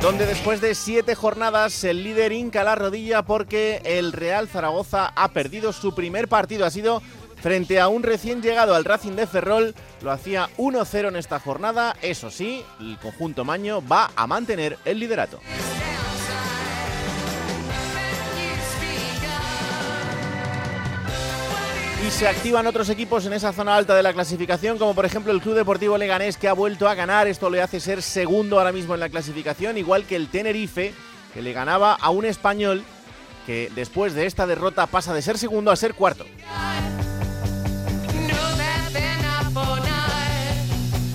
Donde después de siete jornadas el líder hinca la rodilla porque el Real Zaragoza ha perdido su primer partido. Ha sido frente a un recién llegado al Racing de Ferrol. Lo hacía 1-0 en esta jornada. Eso sí, el conjunto maño va a mantener el liderato. Y se activan otros equipos en esa zona alta de la clasificación, como por ejemplo el Club Deportivo Leganés que ha vuelto a ganar. Esto le hace ser segundo ahora mismo en la clasificación, igual que el Tenerife, que le ganaba a un español que después de esta derrota pasa de ser segundo a ser cuarto.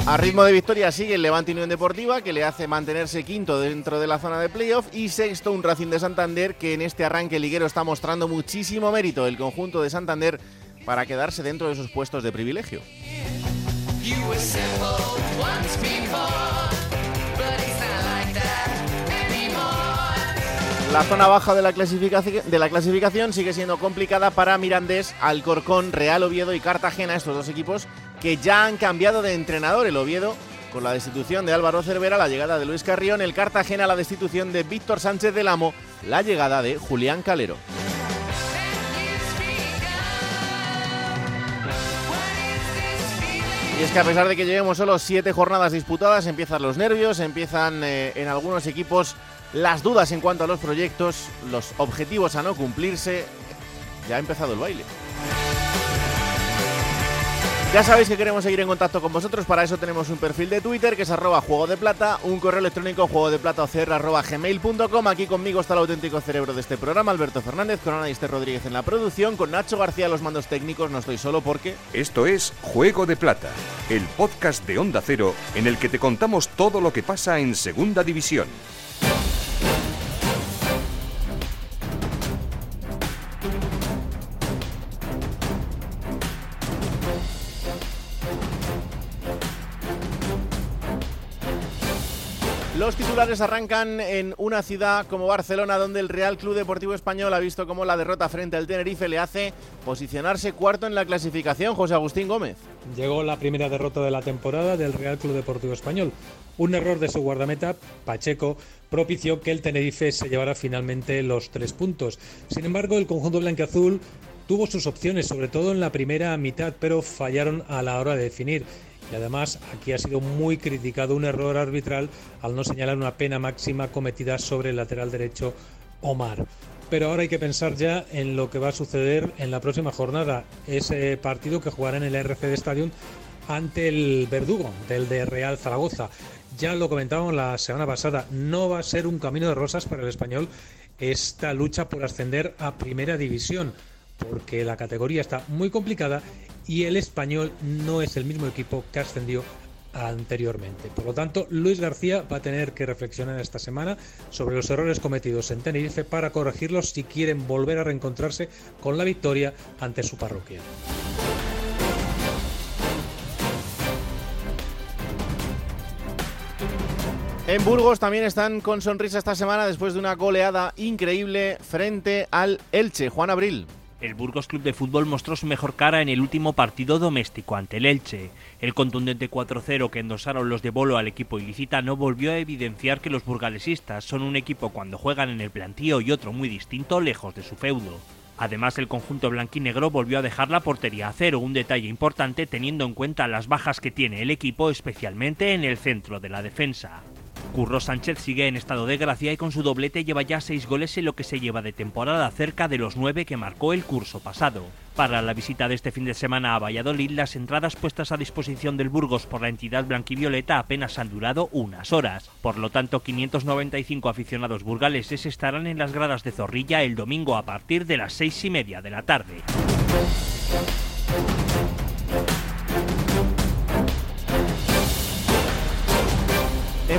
A ritmo de victoria sigue el Levante Unión Deportiva, que le hace mantenerse quinto dentro de la zona de playoff, y sexto un Racing de Santander, que en este arranque liguero está mostrando muchísimo mérito el conjunto de Santander para quedarse dentro de sus puestos de privilegio. La zona baja de la, clasificación, sigue siendo complicada para Mirandés, Alcorcón, Real Oviedo y Cartagena, estos dos equipos que ya han cambiado de entrenador. El Oviedo con la destitución de Álvaro Cervera, la llegada de Luis Carrión, el Cartagena la destitución de Víctor Sánchez del Amo, la llegada de Julián Calero. Y es que a pesar de que llevemos solo siete jornadas disputadas, empiezan los nervios, empiezan eh, en algunos equipos las dudas en cuanto a los proyectos, los objetivos a no cumplirse. Ya ha empezado el baile. Ya sabéis que queremos seguir en contacto con vosotros, para eso tenemos un perfil de Twitter que es arroba juego de plata, un correo electrónico juego de plata. Aquí conmigo está el auténtico cerebro de este programa, Alberto Fernández, con Ana Esther Rodríguez en la producción, con Nacho García los mandos técnicos, no estoy solo porque... Esto es Juego de Plata, el podcast de Onda Cero en el que te contamos todo lo que pasa en Segunda División. Los titulares arrancan en una ciudad como Barcelona, donde el Real Club Deportivo Español ha visto cómo la derrota frente al Tenerife le hace posicionarse cuarto en la clasificación. José Agustín Gómez. Llegó la primera derrota de la temporada del Real Club Deportivo Español. Un error de su guardameta, Pacheco, propició que el Tenerife se llevara finalmente los tres puntos. Sin embargo, el conjunto blanqueazul tuvo sus opciones, sobre todo en la primera mitad, pero fallaron a la hora de definir. Y además aquí ha sido muy criticado un error arbitral al no señalar una pena máxima cometida sobre el lateral derecho Omar. Pero ahora hay que pensar ya en lo que va a suceder en la próxima jornada, ese partido que jugará en el RCD Stadium ante el Verdugo del de Real Zaragoza. Ya lo comentábamos la semana pasada, no va a ser un camino de rosas para el español esta lucha por ascender a primera división, porque la categoría está muy complicada y el español no es el mismo equipo que ascendió anteriormente. Por lo tanto, Luis García va a tener que reflexionar esta semana sobre los errores cometidos en Tenerife para corregirlos si quieren volver a reencontrarse con la victoria ante su parroquia. En Burgos también están con sonrisa esta semana después de una goleada increíble frente al Elche. Juan Abril. El Burgos Club de Fútbol mostró su mejor cara en el último partido doméstico ante el Elche. El contundente 4-0 que endosaron los de Bolo al equipo ilícita no volvió a evidenciar que los burgalesistas son un equipo cuando juegan en el plantío y otro muy distinto lejos de su feudo. Además, el conjunto blanquinegro volvió a dejar la portería a cero, un detalle importante teniendo en cuenta las bajas que tiene el equipo, especialmente en el centro de la defensa. Curro Sánchez sigue en estado de gracia y con su doblete lleva ya seis goles en lo que se lleva de temporada, cerca de los nueve que marcó el curso pasado. Para la visita de este fin de semana a Valladolid, las entradas puestas a disposición del Burgos por la entidad blanquivioleta apenas han durado unas horas. Por lo tanto, 595 aficionados burgaleses estarán en las gradas de Zorrilla el domingo a partir de las seis y media de la tarde.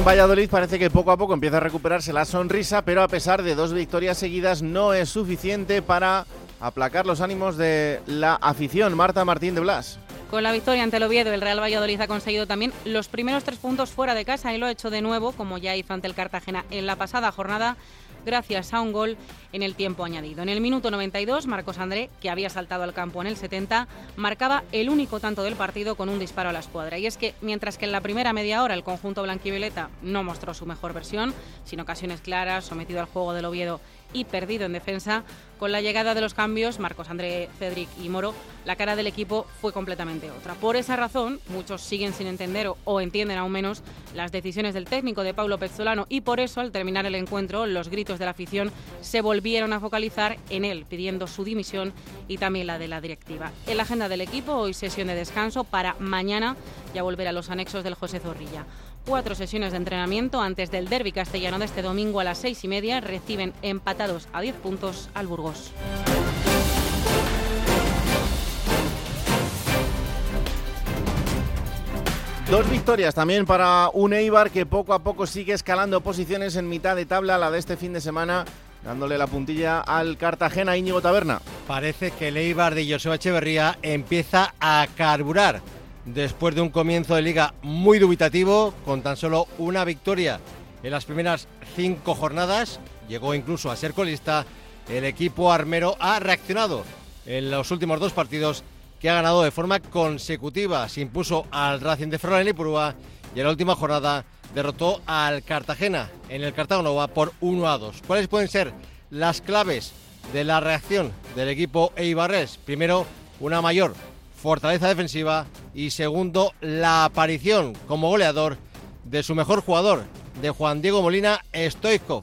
Valladolid parece que poco a poco empieza a recuperarse la sonrisa, pero a pesar de dos victorias seguidas no es suficiente para aplacar los ánimos de la afición. Marta Martín de Blas. Con la victoria ante el Oviedo, el Real Valladolid ha conseguido también los primeros tres puntos fuera de casa y lo ha hecho de nuevo, como ya hizo ante el Cartagena en la pasada jornada, gracias a un gol en el tiempo añadido. En el minuto 92, Marcos André, que había saltado al campo en el 70, marcaba el único tanto del partido con un disparo a la escuadra. Y es que mientras que en la primera media hora el conjunto blanquivioleta no mostró su mejor versión, sin ocasiones claras, sometido al juego del Oviedo y perdido en defensa. Con la llegada de los cambios, Marcos André, Cedric y Moro, la cara del equipo fue completamente otra. Por esa razón, muchos siguen sin entender o, entienden aún menos las decisiones del técnico de Paulo Pezzolano y por eso, al terminar el encuentro, los gritos de la afición se volvieron a focalizar en él, pidiendo su dimisión y también la de la directiva. En la agenda del equipo, hoy sesión de descanso para mañana ya volver a los anexos del José Zorrilla cuatro sesiones de entrenamiento antes del derby castellano de este domingo a las seis y media. Reciben empatados a 10 puntos al Burgos. Dos victorias también para un Eibar que poco a poco sigue escalando posiciones en mitad de tabla, la de este fin de semana, dándole la puntilla al Cartagena Íñigo Taberna. Parece que el Eibar de Joseba Echeverría empieza a carburar después de un comienzo de liga muy dubitativo, con tan solo una victoria en las primeras cinco jornadas, llegó incluso a ser colista, el equipo armero ha reaccionado en los últimos dos partidos que ha ganado de forma consecutiva. Se impuso al Racing de Ferrol en Ipurúa y en la última jornada derrotó al Cartagena en el Cartagonova por 1 a 2. ¿Cuáles pueden ser las claves de la reacción del equipo Eibarres? Primero, una mayor fortaleza defensiva y segundo, la aparición como goleador de su mejor jugador, de Juan Diego Molina Stoikov.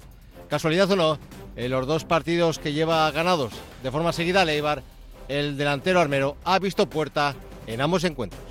Casualidad o no, en los dos partidos que lleva ganados de forma seguida Leibar, el delantero armero ha visto puerta en ambos encuentros.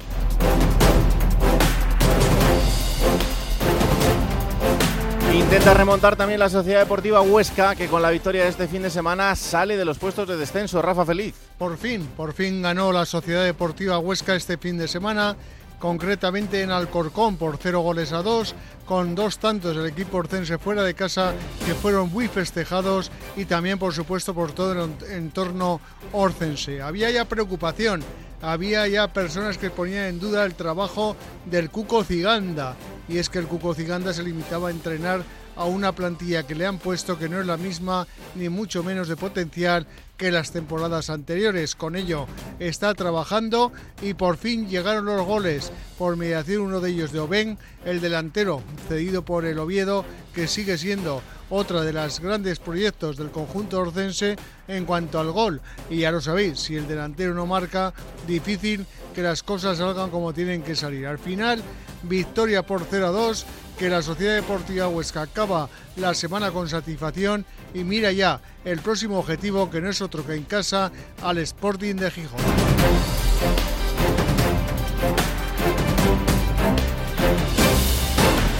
Intenta remontar también la Sociedad Deportiva Huesca, que con la victoria de este fin de semana sale de los puestos de descenso. Rafa Feliz. Por fin, por fin ganó la Sociedad Deportiva Huesca este fin de semana, concretamente en Alcorcón por cero goles a dos, con dos tantos del equipo orcense fuera de casa que fueron muy festejados y también, por supuesto, por todo el entorno orcense. Había ya preocupación había ya personas que ponían en duda el trabajo del Cuco Ciganda. Y es que el Cuco Ciganda se limitaba a entrenar a una plantilla que le han puesto que no es la misma ni mucho menos de potencial que las temporadas anteriores. Con ello está trabajando y por fin llegaron los goles por mediación uno de ellos de Oben, el delantero cedido por el Oviedo, que sigue siendo otra de las grandes proyectos del conjunto orcense en cuanto al gol. Y ya lo sabéis, si el delantero no marca, difícil que las cosas salgan como tienen que salir. Al final, victoria por 0 a 2 que la Sociedad Deportiva Huesca acaba la semana con satisfacción y mira ya el próximo objetivo que no es otro que en casa al Sporting de Gijón.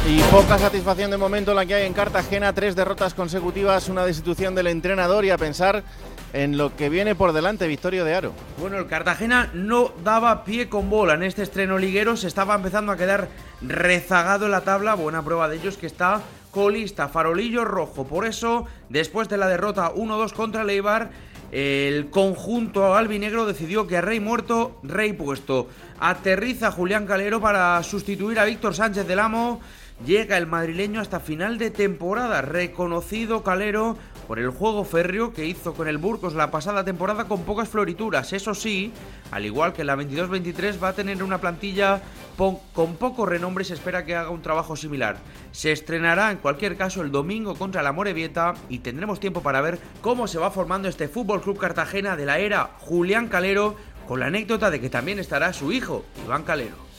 Y poca satisfacción de momento la que hay en Cartagena, tres derrotas consecutivas, una destitución del entrenador y a pensar en lo que viene por delante, Victorio de Aro. Bueno, el Cartagena no daba pie con bola en este estreno liguero, se estaba empezando a quedar rezagado en la tabla, buena prueba de ello es que está colista, farolillo rojo, por eso, después de la derrota 1-2 contra Leibar, el conjunto albinegro decidió que Rey muerto, Rey puesto. Aterriza Julián Calero para sustituir a Víctor Sánchez del Amo. Llega el madrileño hasta final de temporada, reconocido Calero por el juego férreo que hizo con el Burgos la pasada temporada con pocas florituras. Eso sí, al igual que la 22-23 va a tener una plantilla con poco renombre se espera que haga un trabajo similar. Se estrenará en cualquier caso el domingo contra la Morevieta y tendremos tiempo para ver cómo se va formando este Fútbol Club Cartagena de la era Julián Calero con la anécdota de que también estará su hijo, Iván Calero.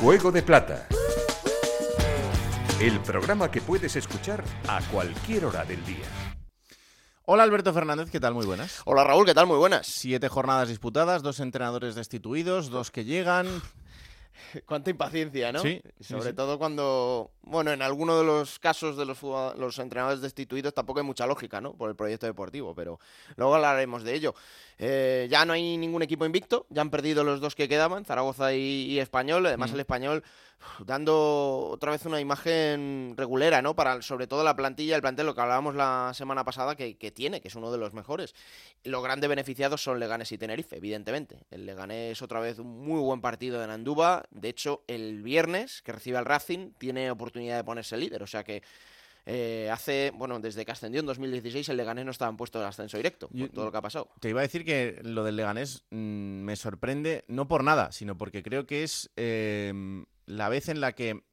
Juego de Plata. El programa que puedes escuchar a cualquier hora del día. Hola Alberto Fernández, ¿qué tal? Muy buenas. Hola Raúl, ¿qué tal? Muy buenas. Siete jornadas disputadas, dos entrenadores destituidos, dos que llegan. Cuánta impaciencia, ¿no? Sí, Sobre todo cuando, bueno, en alguno de los casos de los, los entrenadores destituidos tampoco hay mucha lógica, ¿no? Por el proyecto deportivo, pero luego hablaremos de ello. Eh, ya no hay ningún equipo invicto, ya han perdido los dos que quedaban, Zaragoza y, Español. Además, el Español dando otra vez una imagen regulera, ¿no? Para sobre todo la plantilla, el plantel, lo que hablábamos la semana pasada, que, que tiene, que es uno de los mejores. Los grandes beneficiados son Leganes y Tenerife, evidentemente. El Leganés otra vez un muy buen partido en Andúba. De hecho, el viernes que recibe al Racing tiene oportunidad de ponerse líder. O sea que eh, hace, bueno, desde que ascendió en 2016 el Leganés no estaba en puesto de ascenso directo, por todo lo que ha pasado. Te iba a decir que lo del Leganés mm, me sorprende, no por nada, sino porque creo que es eh, la vez en la que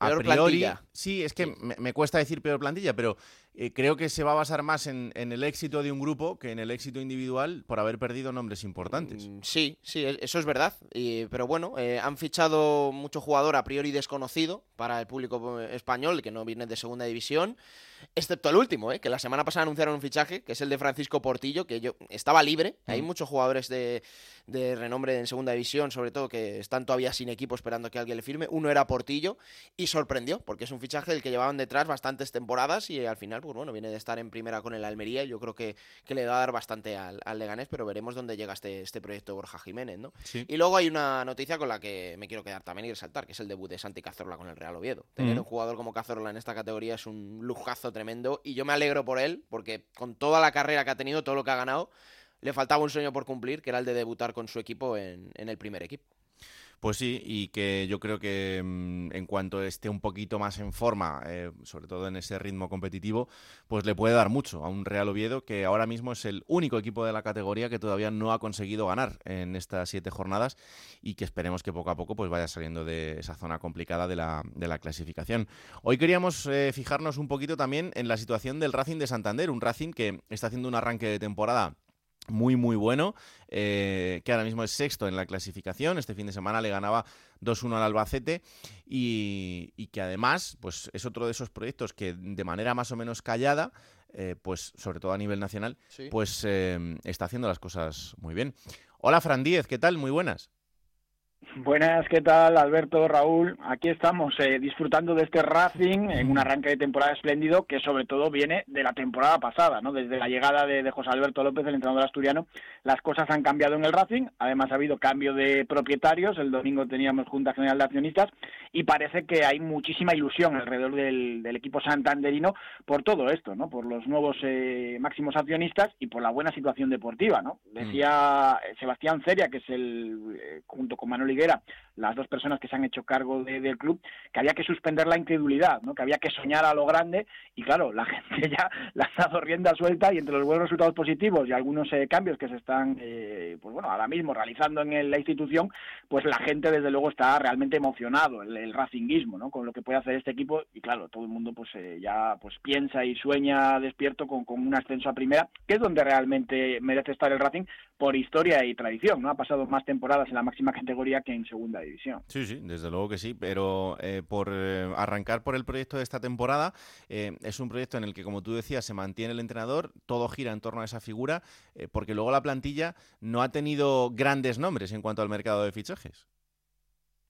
a priori, sí, es que Me, cuesta decir peor plantilla, pero eh, creo que se va a basar más en, el éxito de un grupo que en el éxito individual por haber perdido nombres importantes. Mm, sí, sí, e, eso es verdad. pero bueno, eh, han fichado mucho jugador a priori desconocido para el público eh, español, que no viene de segunda división, excepto el último, que la semana pasada anunciaron un fichaje, que es el de Francisco Portillo, que yo estaba libre. Hay muchos jugadores de, de renombre en segunda división, sobre todo que están todavía sin equipo esperando que alguien le firme. Uno era Portillo y sorprendió, porque es un fichaje del que llevaban detrás bastantes temporadas y al final pues bueno, viene de estar en primera con el Almería y yo creo que, que le va a dar bastante al, al, Leganés, pero veremos dónde llega este, este proyecto de Borja Jiménez, ¿no? Y luego hay una noticia con la que me quiero quedar también y resaltar, que es el debut de Santi Cazorla con el Real Oviedo. Tener un jugador como Cazorla en esta categoría es un lujazo tremendo y yo me alegro por él, porque con toda la carrera que ha tenido, todo lo que ha ganado, le faltaba un sueño por cumplir, que era el de debutar con su equipo en, en el primer equipo. Pues sí, y que yo creo que mm, en cuanto esté un poquito más en forma, eh, sobre todo en ese ritmo competitivo, pues le puede dar mucho a un Real Oviedo que ahora mismo es el único equipo de la categoría que todavía no ha conseguido ganar en estas siete jornadas y que esperemos que poco a poco pues vaya saliendo de esa zona complicada de la, clasificación. Hoy queríamos eh, fijarnos un poquito también en la situación del Racing de Santander, un Racing que está haciendo un arranque de temporada muy muy bueno, eh, que ahora mismo es sexto en la clasificación. Este fin de semana le ganaba 2-1 al Albacete y, que además pues es otro de esos proyectos que de manera más o menos callada, eh, pues sobre todo a nivel nacional, pues eh, está haciendo las cosas muy bien. Hola Fran Díez, ¿qué tal? Muy buenas. Buenas, ¿qué tal Alberto, Raúl? Aquí estamos eh, disfrutando de este Racing en un arranque de temporada espléndido que sobre todo viene de la temporada pasada, ¿no? Desde la llegada de, José Alberto López, el entrenador asturiano, las cosas han cambiado en el Racing, además ha habido cambio de propietarios, el domingo teníamos Junta General de Accionistas y parece que hay muchísima ilusión alrededor del, equipo santanderino por todo esto, ¿no? Por los nuevos eh, máximos accionistas y por la buena situación deportiva, ¿no? Mm. Decía Sebastián Ceria, que es el, eh, junto con Manuel Higuera, las dos personas que se han hecho cargo del club, que había que suspender la incredulidad, ¿no? que había que soñar a lo grande y claro, la gente ya la ha dado rienda suelta y entre los buenos resultados positivos y algunos eh, cambios que se están, eh, pues bueno, ahora mismo realizando en la institución, pues la gente desde luego está realmente emocionado, el, el racinguismo, ¿no? con lo que puede hacer este equipo y claro, todo el mundo pues eh, ya pues piensa y sueña despierto con, con un ascenso a primera, que es donde realmente merece estar el Racing por historia y tradición, ¿no? Ha pasado más temporadas en la máxima categoría que en segunda división. Sí, sí, desde luego que sí, pero eh, por eh, arrancar por el proyecto de esta temporada, eh, es un proyecto en el que, como tú decías, se mantiene el entrenador, todo gira en torno a esa figura, porque luego la plantilla no ha tenido grandes nombres en cuanto al mercado de fichajes.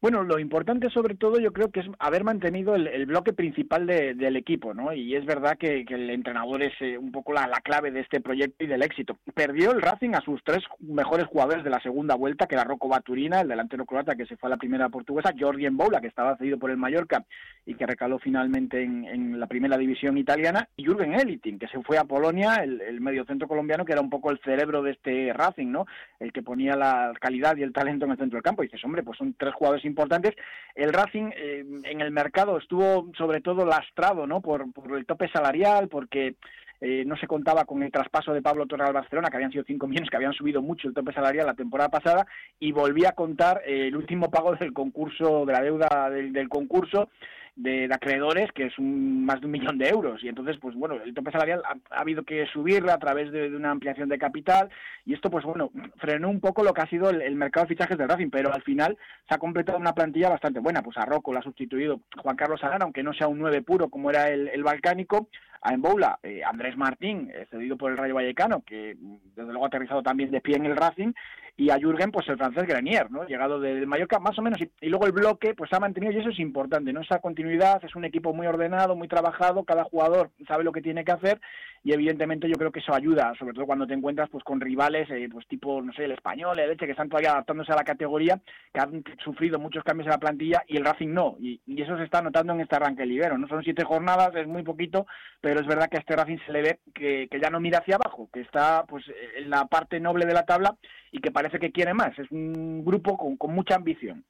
Bueno, lo importante sobre todo yo creo que es haber mantenido el, bloque principal del equipo, ¿no? Y es verdad que, el entrenador es eh, un poco la, clave de este proyecto y del éxito. Perdió el Racing a sus tres mejores jugadores de la segunda vuelta, que era Rocco Baturina, el delantero croata que se fue a la primera portuguesa, Jordi Boula, que estaba cedido por el Mallorca y que recaló finalmente en, la primera división italiana, y Jürgen Elitin, que se fue a Polonia, el, el mediocentro colombiano, que era un poco el cerebro de este Racing, ¿no? El que ponía la calidad y el talento en el centro del campo. Dices, hombre, pues son tres jugadores importantes. El Racing eh, en el mercado estuvo sobre todo lastrado ¿no? por, el tope salarial, porque eh, no se contaba con el traspaso de Pablo Torre al Barcelona, que habían sido 5 millones, que habían subido mucho el tope salarial la temporada pasada, y volvía a contar eh, el último pago del concurso, de la deuda del concurso, de, acreedores, que es un, más de un millón de euros. Y entonces, pues bueno, el tope salarial ha, habido que subirla a través de, una ampliación de capital y esto, pues bueno, frenó un poco lo que ha sido el, mercado de fichajes del Racing, pero al final se ha completado una plantilla bastante buena. Pues a Rocco lo ha sustituido Juan Carlos Arana, aunque no sea un 9 puro como era el, balcánico. A Emboula, eh, Andrés Martín, cedido por el Rayo Vallecano, que desde luego ha aterrizado también de pie en el Racing, y a Jürgen, pues el francés Grenier, ¿no? Llegado de Mallorca, más o menos, y, luego el bloque, pues ha mantenido, y eso es importante, ¿no? Esa continuidad, es un equipo muy ordenado, muy trabajado, cada jugador sabe lo que tiene que hacer, y evidentemente yo creo que eso ayuda, sobre todo cuando te encuentras pues con rivales, eh, pues tipo, no sé, el español, el Leche, que están todavía adaptándose a la categoría, que han sufrido muchos cambios en la plantilla, y el Racing no, y, eso se está notando en este arranque libero, ¿no? Son siete jornadas, es muy poquito, pero es verdad que a este Racing se le ve que, que ya no mira hacia abajo, que está pues en la parte noble de la tabla, y que parece que quiere más. Es un grupo con, con mucha ambición.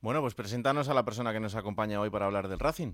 Bueno, pues preséntanos a la persona que nos acompaña hoy para hablar del Racing.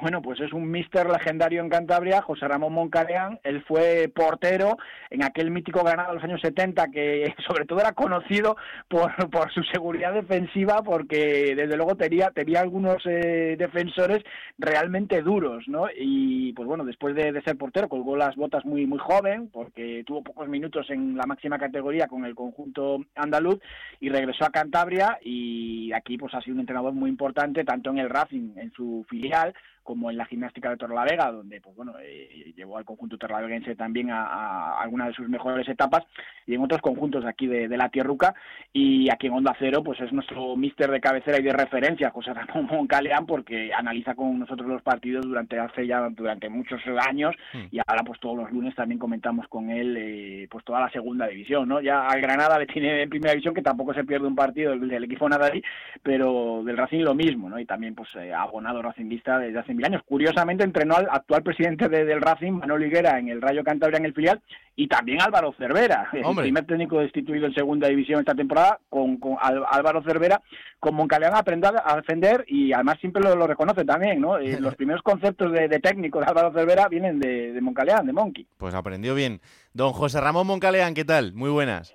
Bueno, pues es un mister legendario en Cantabria, José Ramón Moncaleán. Él fue portero en aquel mítico ganado de los años 70, que sobre todo era conocido por, por su seguridad defensiva, porque desde luego tenía, tenía algunos eh, defensores realmente duros, ¿no? Y pues bueno, después de, de, ser portero, colgó las botas muy, muy joven, porque tuvo pocos minutos en la máxima categoría con el conjunto andaluz, y regresó a Cantabria, y aquí pues ha sido un entrenador muy importante, tanto en el Racing, en su filial, como en la gimnástica de Torlavega, donde pues bueno eh, llevó al conjunto torlaveguense también a, a, algunas de sus mejores etapas, y en otros conjuntos aquí de, la Tierruca, y aquí en Onda Cero pues es nuestro míster de cabecera y de referencia, José Ramón Moncaleán, porque analiza con nosotros los partidos durante hace ya durante muchos años, hmm. y ahora pues todos los lunes también comentamos con él eh, pues toda la segunda división, ¿no? Ya al Granada le tiene en primera división, que tampoco se pierde un partido del, del equipo Nadari, pero del Racing lo mismo, ¿no? Y también pues eh, abonado Racingista desde hace años. Curiosamente entrenó al actual presidente del Racing, Manuel Higuera, en el Rayo Cantabria en el filial, y también Álvaro Cervera, el primer técnico destituido en segunda división esta temporada, con, Álvaro Cervera, con Moncaleán a defender y además siempre lo, reconoce también, ¿no? Eh, los primeros conceptos de, técnico de Álvaro Cervera vienen de, de Moncaleán, de Monkey. Pues aprendió bien. Don José Ramón Moncaleán, ¿qué tal? Muy buenas.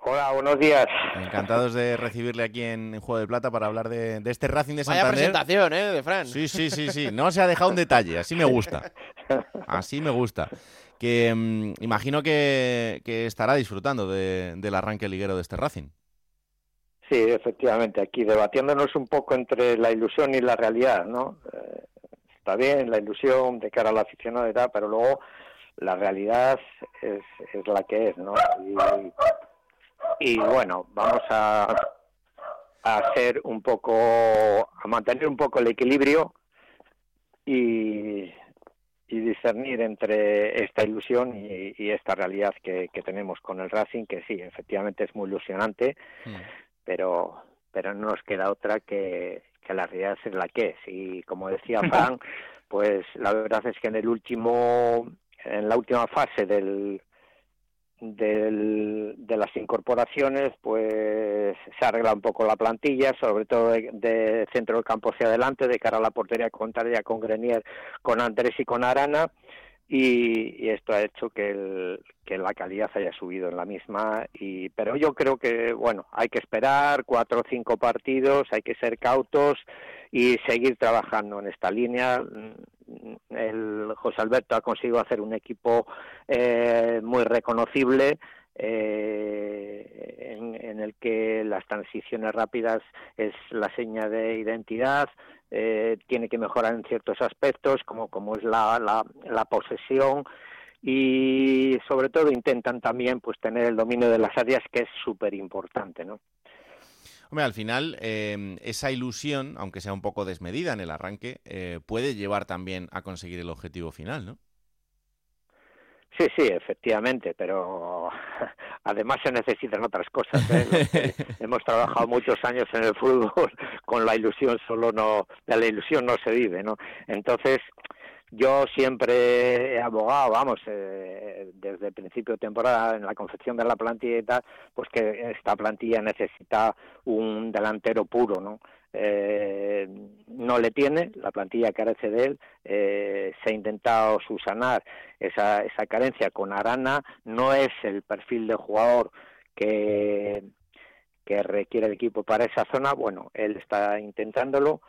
Hola, buenos días. Encantados de recibirle aquí en, Juego de Plata para hablar de, este Racing de Santander. Vaya presentación, ¿eh? De Fran. Sí, sí, sí, sí. No se ha dejado un detalle. Así me gusta. Así me gusta. Que mm, imagino que, estará disfrutando del arranque liguero de este Racing. Sí, efectivamente. Aquí debatiéndonos un poco entre la ilusión y la realidad, ¿no? Eh, está bien la ilusión de cara a la aficionado y tal, pero luego la realidad es, es la que es, ¿no? Y y bueno, vamos a, hacer un poco, a mantener un poco el equilibrio y, discernir entre esta ilusión y, esta realidad que, tenemos con el Racing, que sí, efectivamente es muy ilusionante, mm. pero pero no nos queda otra que, que la realidad es la que es. Y como decía Fran, pues la verdad es que en el último, en la última fase del, del, de las incorporaciones, pues se arregla un poco la plantilla, sobre todo de, centro del campo hacia adelante, de cara a la portería contraria con Grenier, con Andrés y con Arana, y, esto ha hecho que, el, que la calidad haya subido en la misma. Y, pero yo creo que, bueno, hay que esperar cuatro o cinco partidos, hay que ser cautos y seguir trabajando en esta línea el José Alberto ha conseguido hacer un equipo eh, muy reconocible eh, en, el que las transiciones rápidas es la seña de identidad, eh, tiene que mejorar en ciertos aspectos como, como es la, la, la posesión y sobre todo intentan también pues tener el dominio de las áreas que es súper importante, ¿no? Hombre, al final, em, esa ilusión, aunque sea un poco desmedida en el arranque, eh, puede llevar también a conseguir el objetivo final, ¿no? Sí, sí, efectivamente, pero además se necesitan otras cosas. ¿eh? hemos trabajado muchos años en el fútbol con la ilusión, solo no, de la ilusión no se vive, ¿no? Entonces, yo siempre he abogado, vamos, eh, desde el principio de temporada en la confección de la plantilla y tal, pues que esta plantilla necesita un delantero puro, ¿no? Eh, no le tiene, la plantilla carece de él, eh, se ha intentado subsanar esa, esa carencia con Arana, no es el perfil de jugador que, que requiere el equipo para esa zona, bueno, él está intentándolo,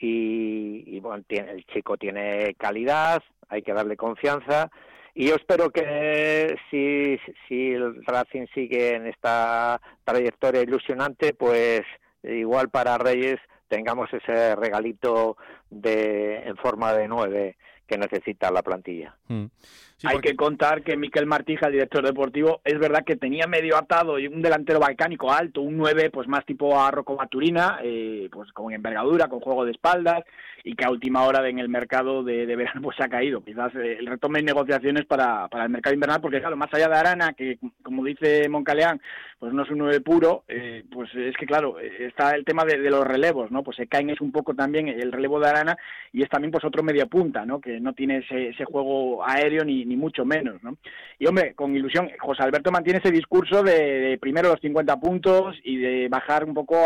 y, bueno, tiene, el chico tiene calidad, hay que darle confianza y yo espero que si, si el Racing sigue en esta trayectoria ilusionante, pues igual para Reyes tengamos ese regalito de en forma de nueve que necesita la plantilla. Mm. Hay que contar que Miquel Martija, el director deportivo, es verdad que tenía medio atado y un delantero balcánico alto, un 9 pues más tipo a Rocco Baturina, eh, pues con envergadura, con juego de espaldas y que a última hora en el mercado de, verano pues se ha caído. Quizás eh, el retome en negociaciones para, para el mercado invernal porque claro, más allá de Arana, que como dice Moncaleán, pues no es un 9 puro, eh, pues es que claro, está el tema de, los relevos, ¿no? Pues se caen es un poco también el relevo de Arana y es también pues otro media punta, ¿no? Que no tiene ese, ese juego aéreo ni ni mucho menos, ¿no? Y hombre, con ilusión, José Alberto mantiene ese discurso de, primero los 50 puntos y de bajar un poco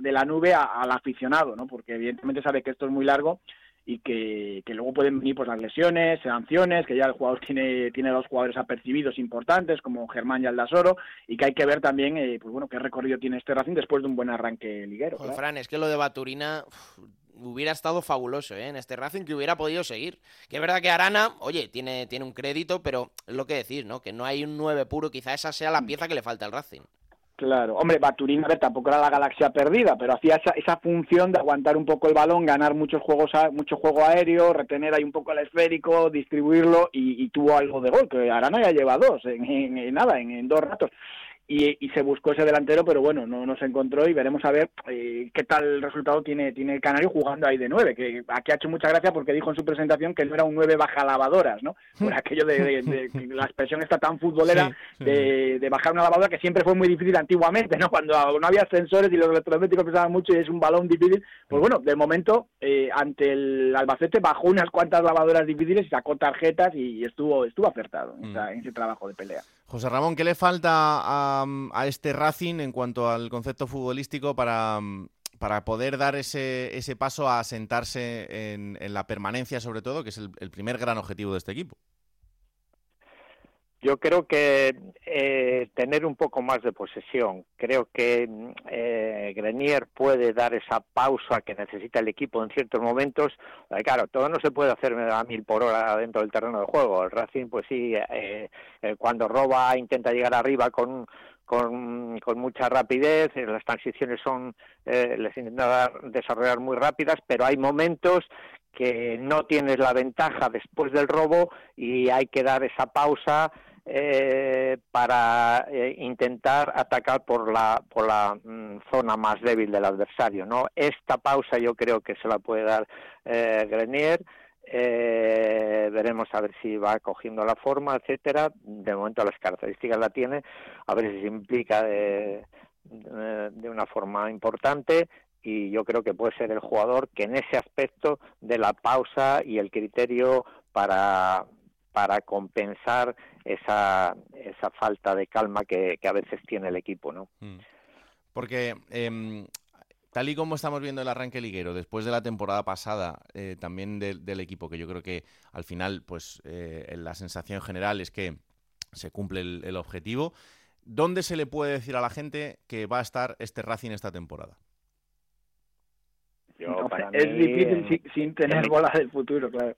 de la nube al aficionado, ¿no? Porque evidentemente sabe que esto es muy largo y que, luego pueden venir pues las lesiones, sanciones, que ya el jugador tiene, tiene dos jugadores apercibidos importantes como Germán y Aldasoro y que hay que ver también eh, pues bueno qué recorrido tiene este Racing después de un buen arranque liguero. Pues, Fran, es que lo de Baturina hubiera estado fabuloso ¿eh? en este Racing que hubiera podido seguir. Que es verdad que Arana, oye, tiene, tiene un crédito, pero es lo que decís, ¿no? Que no hay un 9 puro, quizá esa sea la pieza que le falta al Racing. Claro, hombre, Baturín, a ver, tampoco era la galaxia perdida, pero hacía esa, esa función de aguantar un poco el balón, ganar muchos juegos, mucho juego aéreo, retener ahí un poco el esférico, distribuirlo y, tuvo algo de gol, que Arana ya lleva dos, en, nada, en, dos ratos y, se buscó ese delantero, pero bueno, no, no se encontró y veremos a ver eh, qué tal resultado tiene, tiene el Canario jugando ahí de nueve, que aquí ha hecho mucha gracia porque dijo en su presentación que no era un nueve baja lavadoras, ¿no? Por aquello de, la expresión está tan futbolera de, de, bajar una lavadora que siempre fue muy difícil antiguamente, ¿no? Cuando no había sensores y los electrodomésticos pesaban mucho y es un balón difícil, pues bueno, de momento eh, ante el Albacete bajó unas cuantas lavadoras difíciles y sacó tarjetas y estuvo, estuvo acertado en mm. ese trabajo de pelea. José Ramón, ¿qué le falta a, este Racing en cuanto al concepto futbolístico para, para poder dar ese, ese paso a sentarse en, la permanencia, sobre todo, que es el primer gran objetivo de este equipo? Yo creo que eh, tener un poco más de posesión. Creo que eh, Grenier puede dar esa pausa que necesita el equipo en ciertos momentos. Claro, todo no se puede hacer a mil por hora dentro del terreno de juego. El Racing, pues sí, eh, eh cuando roba intenta llegar arriba con, con, mucha rapidez, las transiciones son, eh, les intenta desarrollar muy rápidas, pero hay momentos que no tienes la ventaja después del robo y hay que dar esa pausa eh, para eh, intentar atacar por la por la mm, zona más débil del adversario no esta pausa yo creo que se la puede dar eh, Grenier. Eh, veremos a ver si va cogiendo la forma etcétera. De momento las características la tiene. A ver si se implica de, de una forma importante. Y yo creo que puede ser el jugador que en ese aspecto de la pausa y el criterio para para compensar esa, esa falta de calma que, a veces tiene el equipo, ¿no? Mm. Porque em, tal y como estamos viendo el arranque liguero, después de la temporada pasada, eh, también del equipo, que yo creo que al final, pues eh, la sensación general es que se cumple el, objetivo. ¿Dónde se le puede decir a la gente que va a estar este Racing esta temporada? es difícil sin, tener bola del futuro, claro.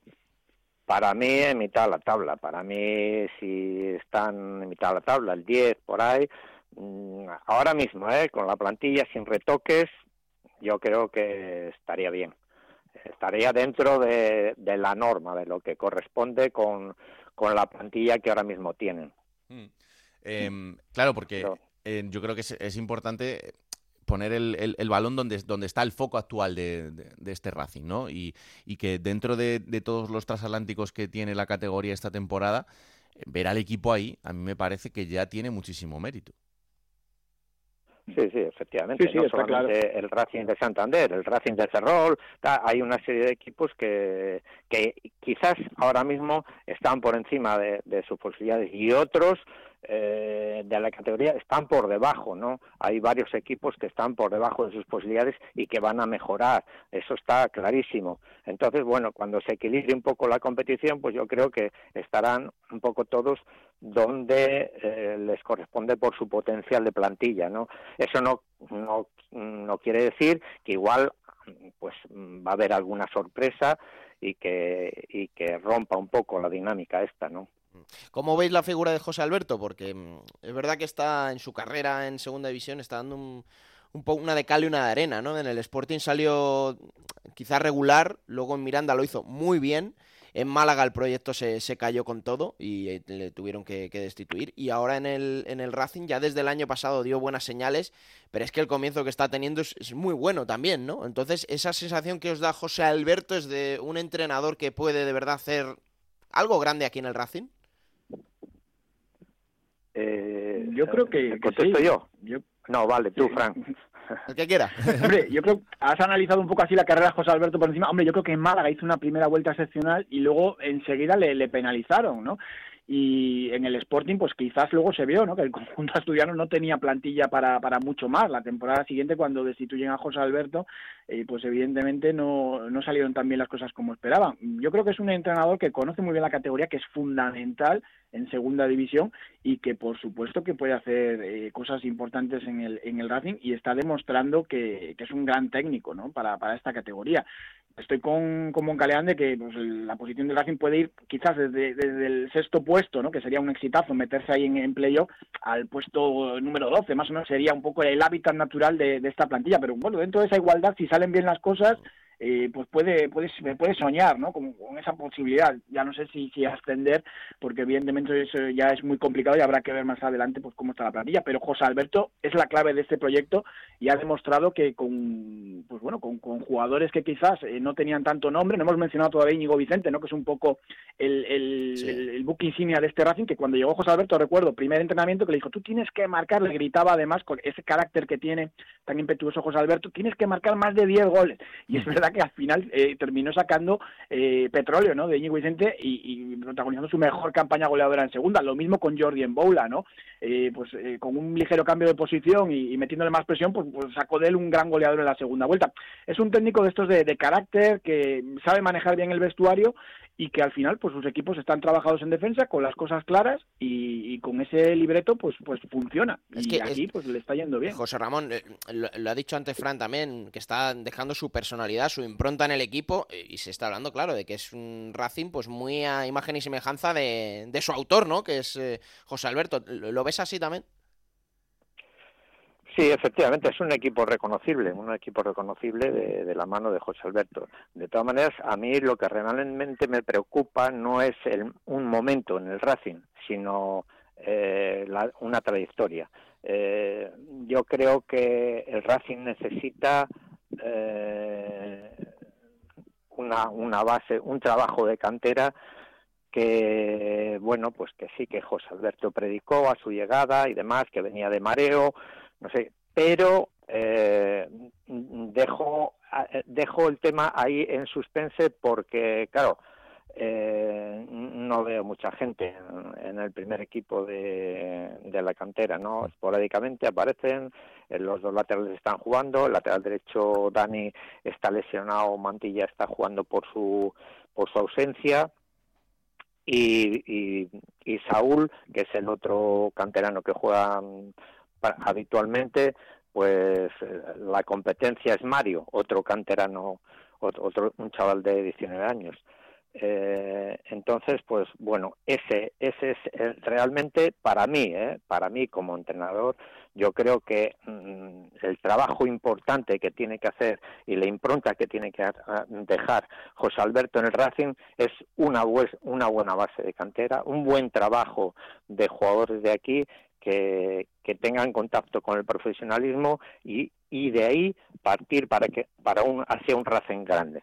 Para mí en mitad de la tabla, para mí si están en mitad de la tabla, el 10 por ahí, mm, ahora mismo, ¿eh? con la plantilla sin retoques, yo creo que estaría bien. Estaría dentro de, la norma, de lo que corresponde con, la plantilla que ahora mismo tienen. Mm. Em, claro, porque eh, yo creo que es importante poner el, el, balón donde, donde está el foco actual de, este Racing, ¿no? Y, que dentro de, todos los transatlánticos que tiene la categoría esta temporada, ver al equipo ahí, a mí me parece que ya tiene muchísimo mérito. Sí, sí, efectivamente. no solamente el Racing de Santander, el Racing de Ferrol, hay una serie de equipos que, que quizás ahora mismo están por encima de, de sus posibilidades y otros eh, de la categoría están por debajo, ¿no? Hay varios equipos que están por debajo de sus posibilidades y que van a mejorar, eso está clarísimo. Entonces, bueno, cuando se equilibre un poco la competición, pues yo creo que estarán un poco todos donde eh, les corresponde por su potencial de plantilla, ¿no? Eso no, no, no quiere decir que igual pues va a haber alguna sorpresa y que, y que rompa un poco la dinámica esta, ¿no? ¿Cómo veis la figura de José Alberto? Porque mm, es verdad que está en su carrera en segunda división, está dando un, poco una de cal y una de arena, ¿no? En el Sporting salió quizás regular, luego en Miranda lo hizo muy bien En Málaga el proyecto se, se cayó con todo y eh, le tuvieron que, que, destituir. Y ahora en el, en el Racing ya desde el año pasado dio buenas señales, pero es que el comienzo que está teniendo es, es, muy bueno también, ¿no? Entonces esa sensación que os da José Alberto es de un entrenador que puede de verdad hacer algo grande aquí en el Racing. Eh, yo creo que, contesto sí. yo. yo. No, vale, tú, Frank. El que quiera. Hombre, yo creo que has analizado un poco así la carrera de José Alberto por encima. Hombre, yo creo que en Málaga hizo una primera vuelta excepcional y luego enseguida le, le penalizaron, ¿no? Y en el Sporting pues quizás luego se vio ¿no? que el conjunto asturiano no tenía plantilla para, para mucho más la temporada siguiente cuando destituyen a José Alberto eh, pues evidentemente no, no salieron tan bien las cosas como esperaban yo creo que es un entrenador que conoce muy bien la categoría que es fundamental en segunda división y que por supuesto que puede hacer eh, cosas importantes en el, en el Racing y está demostrando que, que es un gran técnico ¿no? para, para esta categoría estoy con, con Moncaleán de que pues, la posición del Racing puede ir quizás desde, desde, el sexto puesto, ¿no? que sería un exitazo meterse ahí en, en al puesto número 12, más o menos sería un poco el hábitat natural de esta plantilla. Pero bueno, dentro de esa igualdad, si salen bien las cosas, eh, pues puede, puede, puede soñar ¿no? con, con, esa posibilidad. Ya no sé si, si ascender, porque evidentemente eso ya es muy complicado y habrá que ver más adelante pues cómo está la plantilla. Pero José Alberto es la clave de este proyecto y ha demostrado que con pues bueno con, con jugadores que quizás eh, no tenían tanto nombre, no hemos mencionado todavía Íñigo Vicente, ¿no? que es un poco el, el, sí. el, el book insignia de este Racing, que cuando llegó José Alberto, recuerdo, primer entrenamiento que le dijo, tú tienes que marcar, le gritaba además con ese carácter que tiene tan impetuoso José Alberto, tienes que marcar más de 10 goles. Y es verdad que al final eh, terminó sacando eh, petróleo ¿no? de Íñigo Vicente y, protagonizando su mejor campaña goleadora en segunda. Lo mismo con Jordi en Boula, ¿no? Eh, pues eh, con un ligero cambio de posición y, metiéndole más presión, pues, pues, sacó de él un gran goleador en la segunda vuelta. Es un técnico de estos de carácter que sabe manejar bien el vestuario y que al final pues sus equipos están trabajados en defensa con las cosas claras y, y con ese libreto pues pues funciona. Es y que aquí es... pues le está yendo bien. José Ramón eh, lo, lo, ha dicho antes Fran también que está dejando su personalidad su impronta en el equipo eh, y se está hablando claro de que es un Racing pues muy a imagen y semejanza de, de su autor no que es eh, José Alberto. ¿Lo, ¿lo ves así también? Sí, efectivamente, es un equipo reconocible, un equipo reconocible de, la mano de José Alberto. De todas maneras, a mí lo que realmente me preocupa no es el, un momento en el Racing, sino eh, la, una trayectoria. Eh, yo creo que el Racing necesita eh, una base, un trabajo de cantera que, bueno, pues que sí que José Alberto predicó a su llegada y demás, que venía de mareo, no sé, pero eh, dejo, dejo el tema ahí en suspense porque, claro, eh, no veo mucha gente en, en el primer equipo de, de, la cantera, ¿no? Esporádicamente aparecen, eh, los dos laterales están jugando, el lateral derecho Dani está lesionado, Mantilla está jugando por su, por su ausencia, y, y, y Saúl, que es el otro canterano que juega habitualmente, pues la competencia es Mario, otro canterano, otro, un chaval de 19 años. Eh, entonces, pues bueno, ese, ese es realmente para mí, eh, para mí como entrenador, yo creo que mmm, el trabajo importante que tiene que hacer y la impronta que tiene que dejar José Alberto en el Racing es una, una buena base de cantera, un buen trabajo de jugadores de aquí que, que tengan contacto con el profesionalismo y, y de ahí partir para que para un hacia un Racing grande.